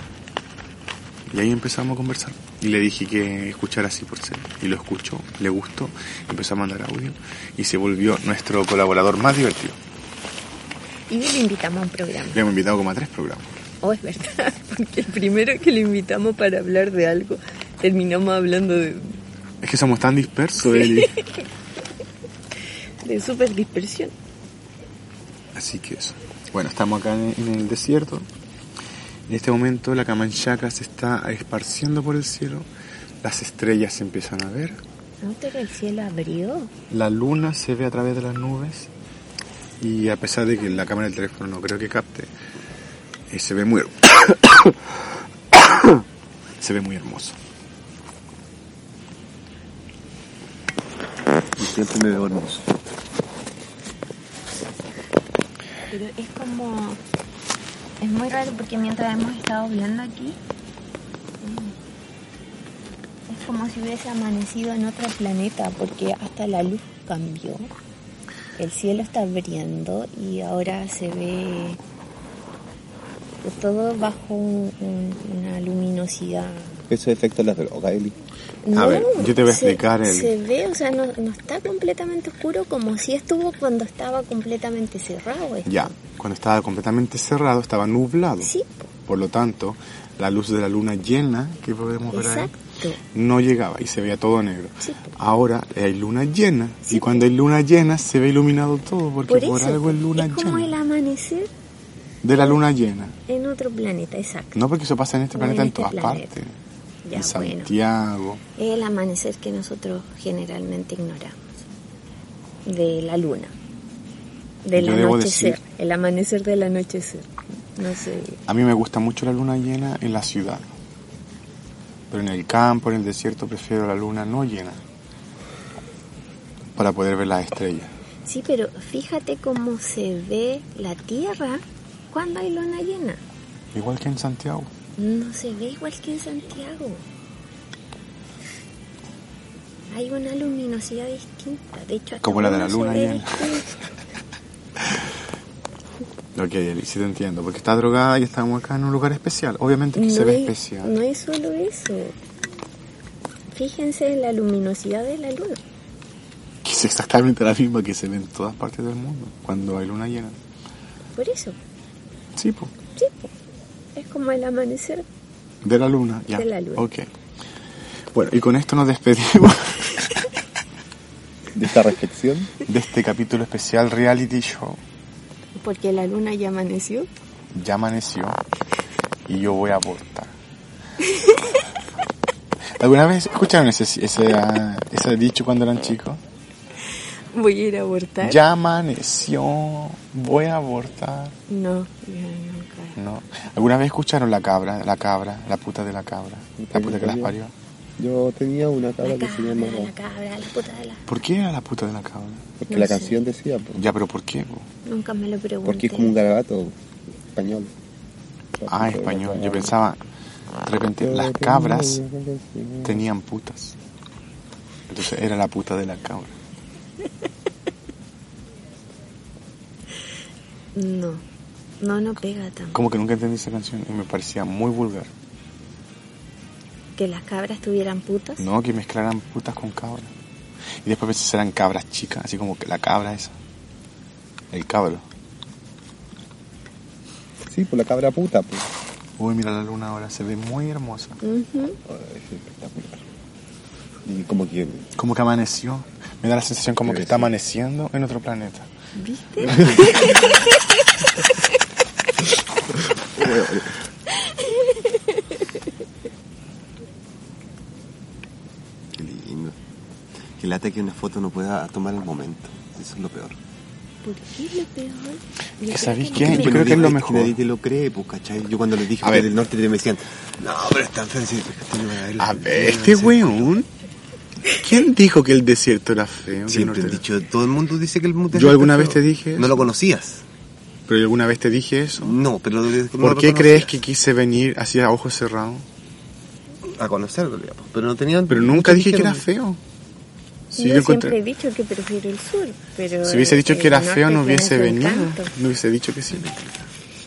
Y ahí empezamos a conversar. Y le dije que escuchara así por ser. Y lo escuchó, le gustó, empezó a mandar audio y se volvió nuestro colaborador más divertido. Y le invitamos a un programa. Le hemos invitado como a tres programas. Oh, es verdad, porque el primero que lo invitamos para hablar de algo, terminamos hablando de, Es que somos tan dispersos, Eli. de super dispersión. Así que eso. Bueno, estamos acá en el desierto. En este momento la camanchaca se está esparciendo por el cielo. Las estrellas se empiezan a ver. ¿Nota que el cielo abrió? La luna se ve a través de las nubes. Y a pesar de que la cámara del teléfono no creo que capte, eh, se ve muy... se ve muy hermoso. Y siempre me veo hermoso. Pero es como... Es muy raro porque mientras hemos estado viendo aquí, mm, es como si hubiese amanecido en otro planeta porque hasta la luz cambió. El cielo está abriendo y ahora se ve todo bajo un- una luminosidad. Eso es efecto de la droga, Eli. A ver, yo te voy a se- explicar el- Se ve, o sea, no, no está completamente oscuro como si estuvo cuando estaba completamente cerrado. esto. Ya, cuando estaba completamente cerrado estaba nublado. Sí, Por lo tanto, la luz de la luna llena que podemos ver ahí exacto. no llegaba y se veía todo negro. Sí. Ahora hay luna llena y cuando hay luna llena se ve iluminado todo porque Por por, eso, algo es luna es como llena. el amanecer De la luna llena. en otro planeta, exacto. No porque eso pasa en este En planeta en este todas planeta. partes. Ya, en. Santiago. Es el amanecer que nosotros generalmente ignoramos. De la luna. Del anochecer. decir- El amanecer del anochecer. No sé. A mí me gusta mucho la luna llena en la ciudad. Pero en el campo, en el desierto, prefiero la luna no llena. Para poder ver las estrellas. Sí, pero fíjate cómo se ve la Tierra cuando hay luna llena. Igual que en Santiago. No se ve igual que en Santiago. Hay una luminosidad distinta. De hecho, Como la de la luna distinto. Ok, Eli, sí te entiendo. Porque está drogada y estamos acá en un lugar especial. Obviamente que se ve es, especial. no es solo eso. Fíjense en la luminosidad de la luna. Que es exactamente la misma que se ve en todas partes del mundo. Cuando hay luna llena. Por eso, Sí, pues. sí, po. Es como el amanecer. De la luna, ya. De la luna. Ok. Bueno, y con esto nos despedimos De esta reflexión. de este capítulo especial reality show. Porque la luna ya amaneció. Ya amaneció y yo voy a abortar. ¿Alguna vez escucharon ese, ese, ah, ese dicho cuando eran chicos? Voy a ir a abortar. Ya amaneció, voy a abortar. No, ya nunca. ¿No? ¿Alguna vez escucharon la cabra, la cabra, la puta de la cabra? La puta que las parió. Yo tenía una cabra La que se cabra, llamaba. la cabra, la puta de la... ¿Por qué era la puta de la cabra? Porque No la sé. canción decía, pues, Ya, pero ¿por qué? po? Nunca me lo pregunté. porque es como un garabato español. Ah, español. Yo pensaba, de repente, las cabras tenían putas. Entonces era la puta de la cabra. No, no, no pega tanto. Como que nunca entendí esa canción y me parecía muy vulgar. Que las cabras tuvieran putas. No, que mezclaran putas con cabras. Y después pensé que eran cabras chicas, así como que la cabra esa. El cabro. Sí, pues la cabra puta, pues. Uy, mira la luna ahora, se ve muy hermosa. Es espectacular. Y como que Como que amaneció. Me da la sensación como que está amaneciendo en otro planeta. ¿Viste? Qué lindo. Que lata que una foto no pueda tomar el momento. Eso es lo peor. ¿Por qué es lo peor? Yo creo ¿sabéis qué? Yo creo que es lo mejor. Nadie te lo cree, pues, ¿cachai? Yo cuando les dije A que ver. del norte me decían, no, pero está enfermo. Sí, no va ver la- A ver, este a ser". weón. ¿Quién dijo que el desierto era feo? Siempre te- dicho, todo el mundo dice que el desierto ¿Yo alguna vez feo. te dije No lo conocías. Pero alguna vez te dije eso. No, pero no ¿Por qué crees que quise venir así a ojos cerrados? A conocerlo, digamos. Pero no tenían... Pero nunca dije que era feo. Si yo yo siempre encontré- he dicho que prefiero el sur, pero... Si hubiese dicho que era feo, no hubiese venido. encanto. No hubiese dicho que sí.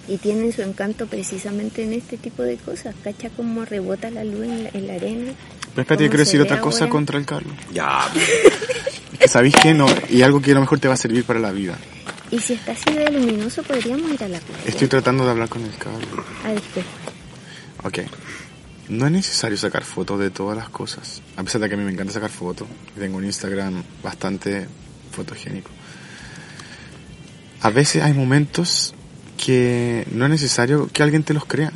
Y tienen su encanto precisamente en este tipo de cosas. ¿Cacha cómo rebota la luz en la, en la arena? Pero espérate, yo ¿Cómo quiero decir otra cosa ahora? contra el Carlos. Ya, Es que sabéis que no, y algo que a lo mejor te va a servir para la vida. Y si está así de luminoso, podríamos ir a la playa. Estoy tratando de hablar con el cable. Ah, disculpa. Ok. No es necesario sacar fotos de todas las cosas. A pesar de que a mí me encanta sacar fotos. Tengo un Instagram bastante fotogénico. A veces hay momentos que no es necesario que alguien te los crea.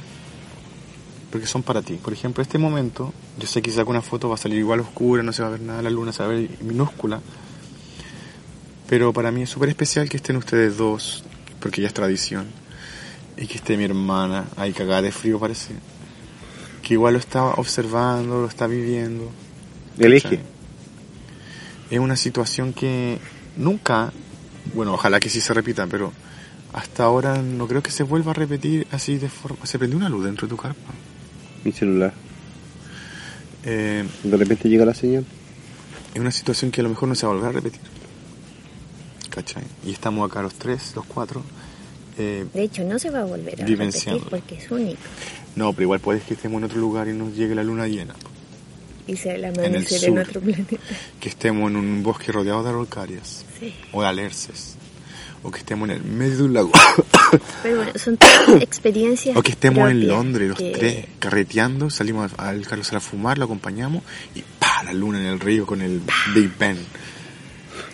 Porque son para ti. Por ejemplo, este momento, yo sé que si saco una foto va a salir igual oscura, no se va a ver nada, la luna se va a ver minúscula. Pero para mí es súper especial que estén ustedes dos, porque ya es tradición. Y que esté mi hermana ahí cagada de frío parece. Que igual lo está observando, lo está viviendo. El ¿cachai? eje. Es una situación que nunca, bueno, ojalá que sí se repita, pero hasta ahora no creo que se vuelva a repetir así de forma... Se prendió una luz dentro de tu carpa. Mi celular. Eh, De repente llega la señal. es una situación que a lo mejor no se va a volver a repetir. ¿Cachai? Y estamos acá los tres, los cuatro. eh, De hecho, no se va a volver a repetir porque es único. no, pero igual puede que estemos en otro lugar y nos llegue la luna llena. Y sea el el amanecer en, sur. otro planeta. Que estemos en un bosque rodeado de araucarias. Sí. O de alerces. O que estemos en el medio de un lago. Pero bueno, son todas experiencias. O que estemos en Londres los que- tres carreteando, salimos al Carlos a fumar, lo acompañamos y ¡pa! la luna en el río con el Big Ben.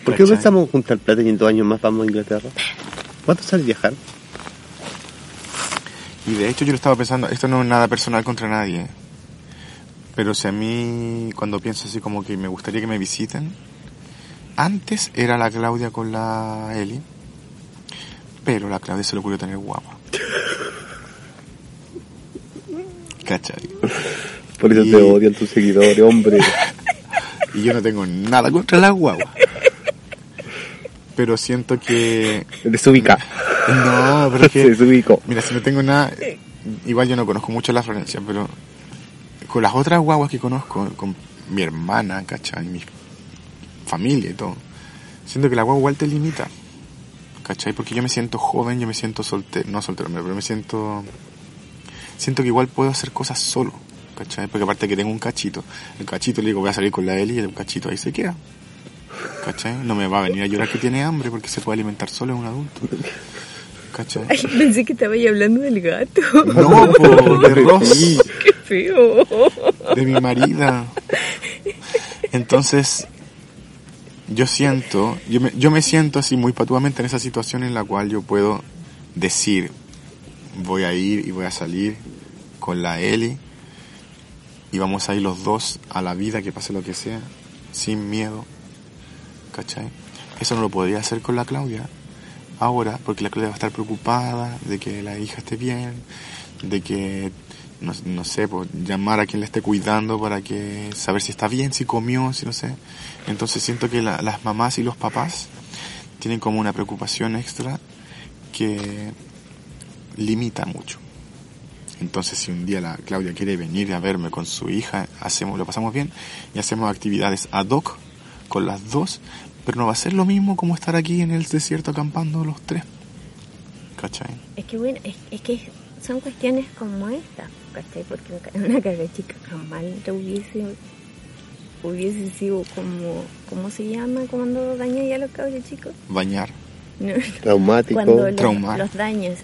¿Por qué no pensamos en juntar plata y en dos años más vamos a Inglaterra? ¿Cuánto sale viajar? Y de hecho yo lo estaba pensando, esto no es nada personal contra nadie, pero si a mí cuando pienso así como que me gustaría que me visiten, antes era la Claudia con la Eli, pero la Claudia se le ocurrió tener guapa. ¿Cachai? Por eso Y- te odian tus seguidores, hombre. Y yo no tengo nada contra la guagua. Pero siento que... Desubica. No, pero es Se que... desubicó. Mira, si no tengo nada, igual yo no conozco mucho la Florencia, pero con las otras guaguas que conozco, con mi hermana, ¿cachai? Mi familia y todo, siento que la guagua igual te limita, ¿cachai? Porque yo me siento joven, yo me siento soltero, no soltero, pero me siento, siento que igual puedo hacer cosas solo, ¿cachai? Porque aparte que tengo un cachito, el cachito le digo voy a salir con la Eli y el cachito ahí se queda. ¿Cachai? No me va a venir a llorar que tiene hambre porque se puede alimentar solo, es un adulto. ¿Cachai? Ay, pensé que estaba ahí hablando del gato. No, po, de Ross, Qué feo. de mi marida. Entonces, yo siento, yo me, yo me siento así muy patuamente en esa situación en la cual yo puedo decir, voy a ir y voy a salir con la Eli y vamos a ir los dos a la vida, que pase lo que sea, sin miedo. ¿Cachai? Eso no lo podría hacer con la Claudia ahora, porque la Claudia va a estar preocupada de que la hija esté bien, de que, no, sé, pues, llamar a quien la esté cuidando para que saber si está bien, si comió, si no sé. Entonces siento que la- las mamás y los papás tienen como una preocupación extra que limita mucho. Entonces si un día la Claudia quiere venir a verme con su hija, hacemos, lo pasamos bien y hacemos actividades ad hoc con las dos, pero no va a ser lo mismo como estar aquí en el desierto acampando los tres. ¿Cachai? Es que bueno, es, es que son cuestiones como esta, ¿cachai? Porque una- caga chica jamás te hubiese, hubiese sido como, ¿cómo se llama cuando daña ya a los cabros chicos? Bañar. No, Traumático. cuando los, daños,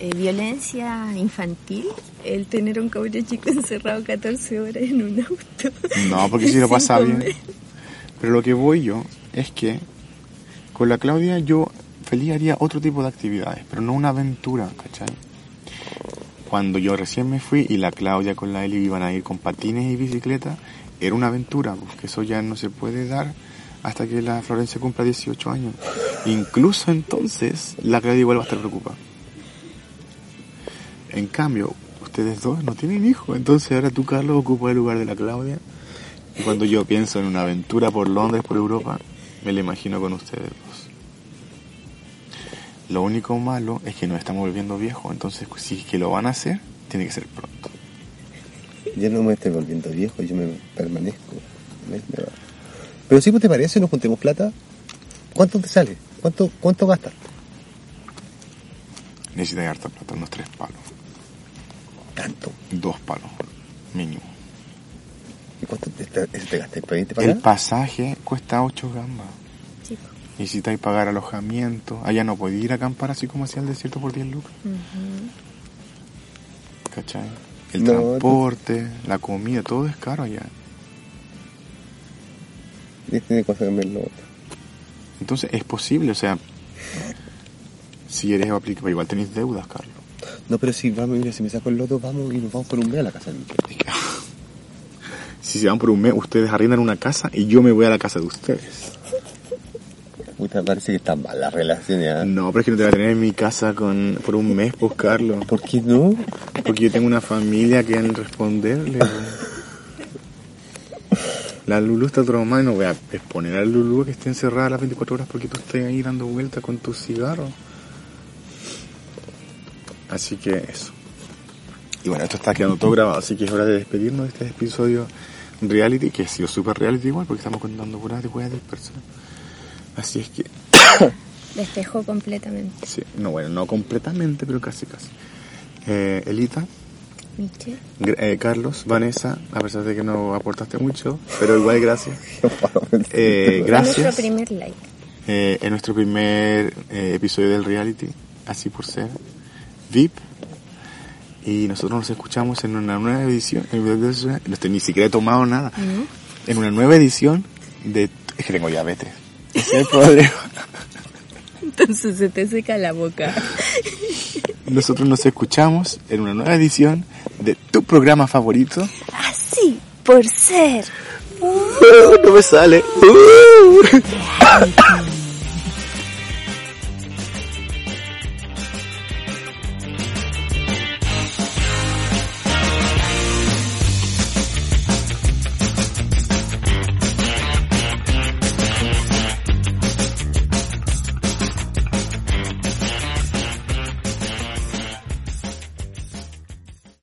eh, violencia infantil, el tener a un cabro chico encerrado 14 horas en un auto. No, porque si lo pasa bien. Pero lo que voy yo es que con la Claudia yo feliz haría otro tipo de actividades, pero no una aventura, ¿cachai? Cuando yo recién me fui y la Claudia con la Eli iban a ir con patines y bicicleta, era una aventura, porque eso ya no se puede dar hasta que la Florencia cumpla 18 años. Incluso entonces la Claudia igual va a estar preocupada. En cambio, ustedes dos no tienen hijos, entonces ahora tú, Carlos, ocupa el lugar de la Claudia. Y cuando yo pienso en una aventura por Londres, por Europa, me la imagino con ustedes dos. Lo único malo es que nos estamos volviendo viejos, entonces si es que lo van a hacer, tiene que ser pronto. Yo no me estoy volviendo viejo, yo me permanezco. Va. Pero si pues te parece, nos juntemos plata. ¿Cuánto te sale? ¿Cuánto, cuánto gastas? Necesitas harta plata, unos tres palos. Tanto. Dos palos, mínimo. ¿Y cuánto te, te, te gastas para irte para El allá? pasaje cuesta ocho gambas. Chico. necesitáis pagar alojamiento. Allá no podéis ir a acampar así como hacía el desierto por 10 lucas. ¿Cachai? El No, transporte, la comida, todo es caro allá. Y tiene que. Entonces es posible, o sea, si eres aplicable, igual tenéis deudas, Carlos. No, pero si vamos, mira, si me saco el loto, vamos y nos vamos por un mes a la casa. de mi si se van por un mes, ustedes arriendan una casa y yo me voy a la casa de ustedes. Puta, parece que está mal la relación ya. No, pero es que no te voy a tener en mi casa con, por un mes, Carlos. ¿Por qué no? Porque yo tengo una familia que han responderle. La Lulu está traumada y no voy a exponer a Lulu que esté encerrada las 24 horas porque tú estés ahí dando vueltas con tus cigarros. Así que eso. Y bueno, esto está quedando todo grabado, así que es hora de despedirnos de este episodio reality, que ha sido súper reality igual porque estamos contando puras de weas dispersas. Así es que, Despejó completamente. sí, no bueno, no completamente, pero casi casi. Eh, Elita, Miche. Gra- eh, Carlos, Vanessa, a pesar de que no aportaste mucho, pero igual gracias. Eh, gracias. nuestro primer like. Eh, en nuestro primer eh, episodio del reality, así por ser, VIP. Y nosotros nos escuchamos en una nueva edición. No estoy ni siquiera he tomado nada. En una nueva edición de. Es que tengo diabetes. Ese es el problema. Entonces se te seca la boca. Nosotros nos escuchamos en una nueva edición de tu programa favorito. Así, por ser. no me sale.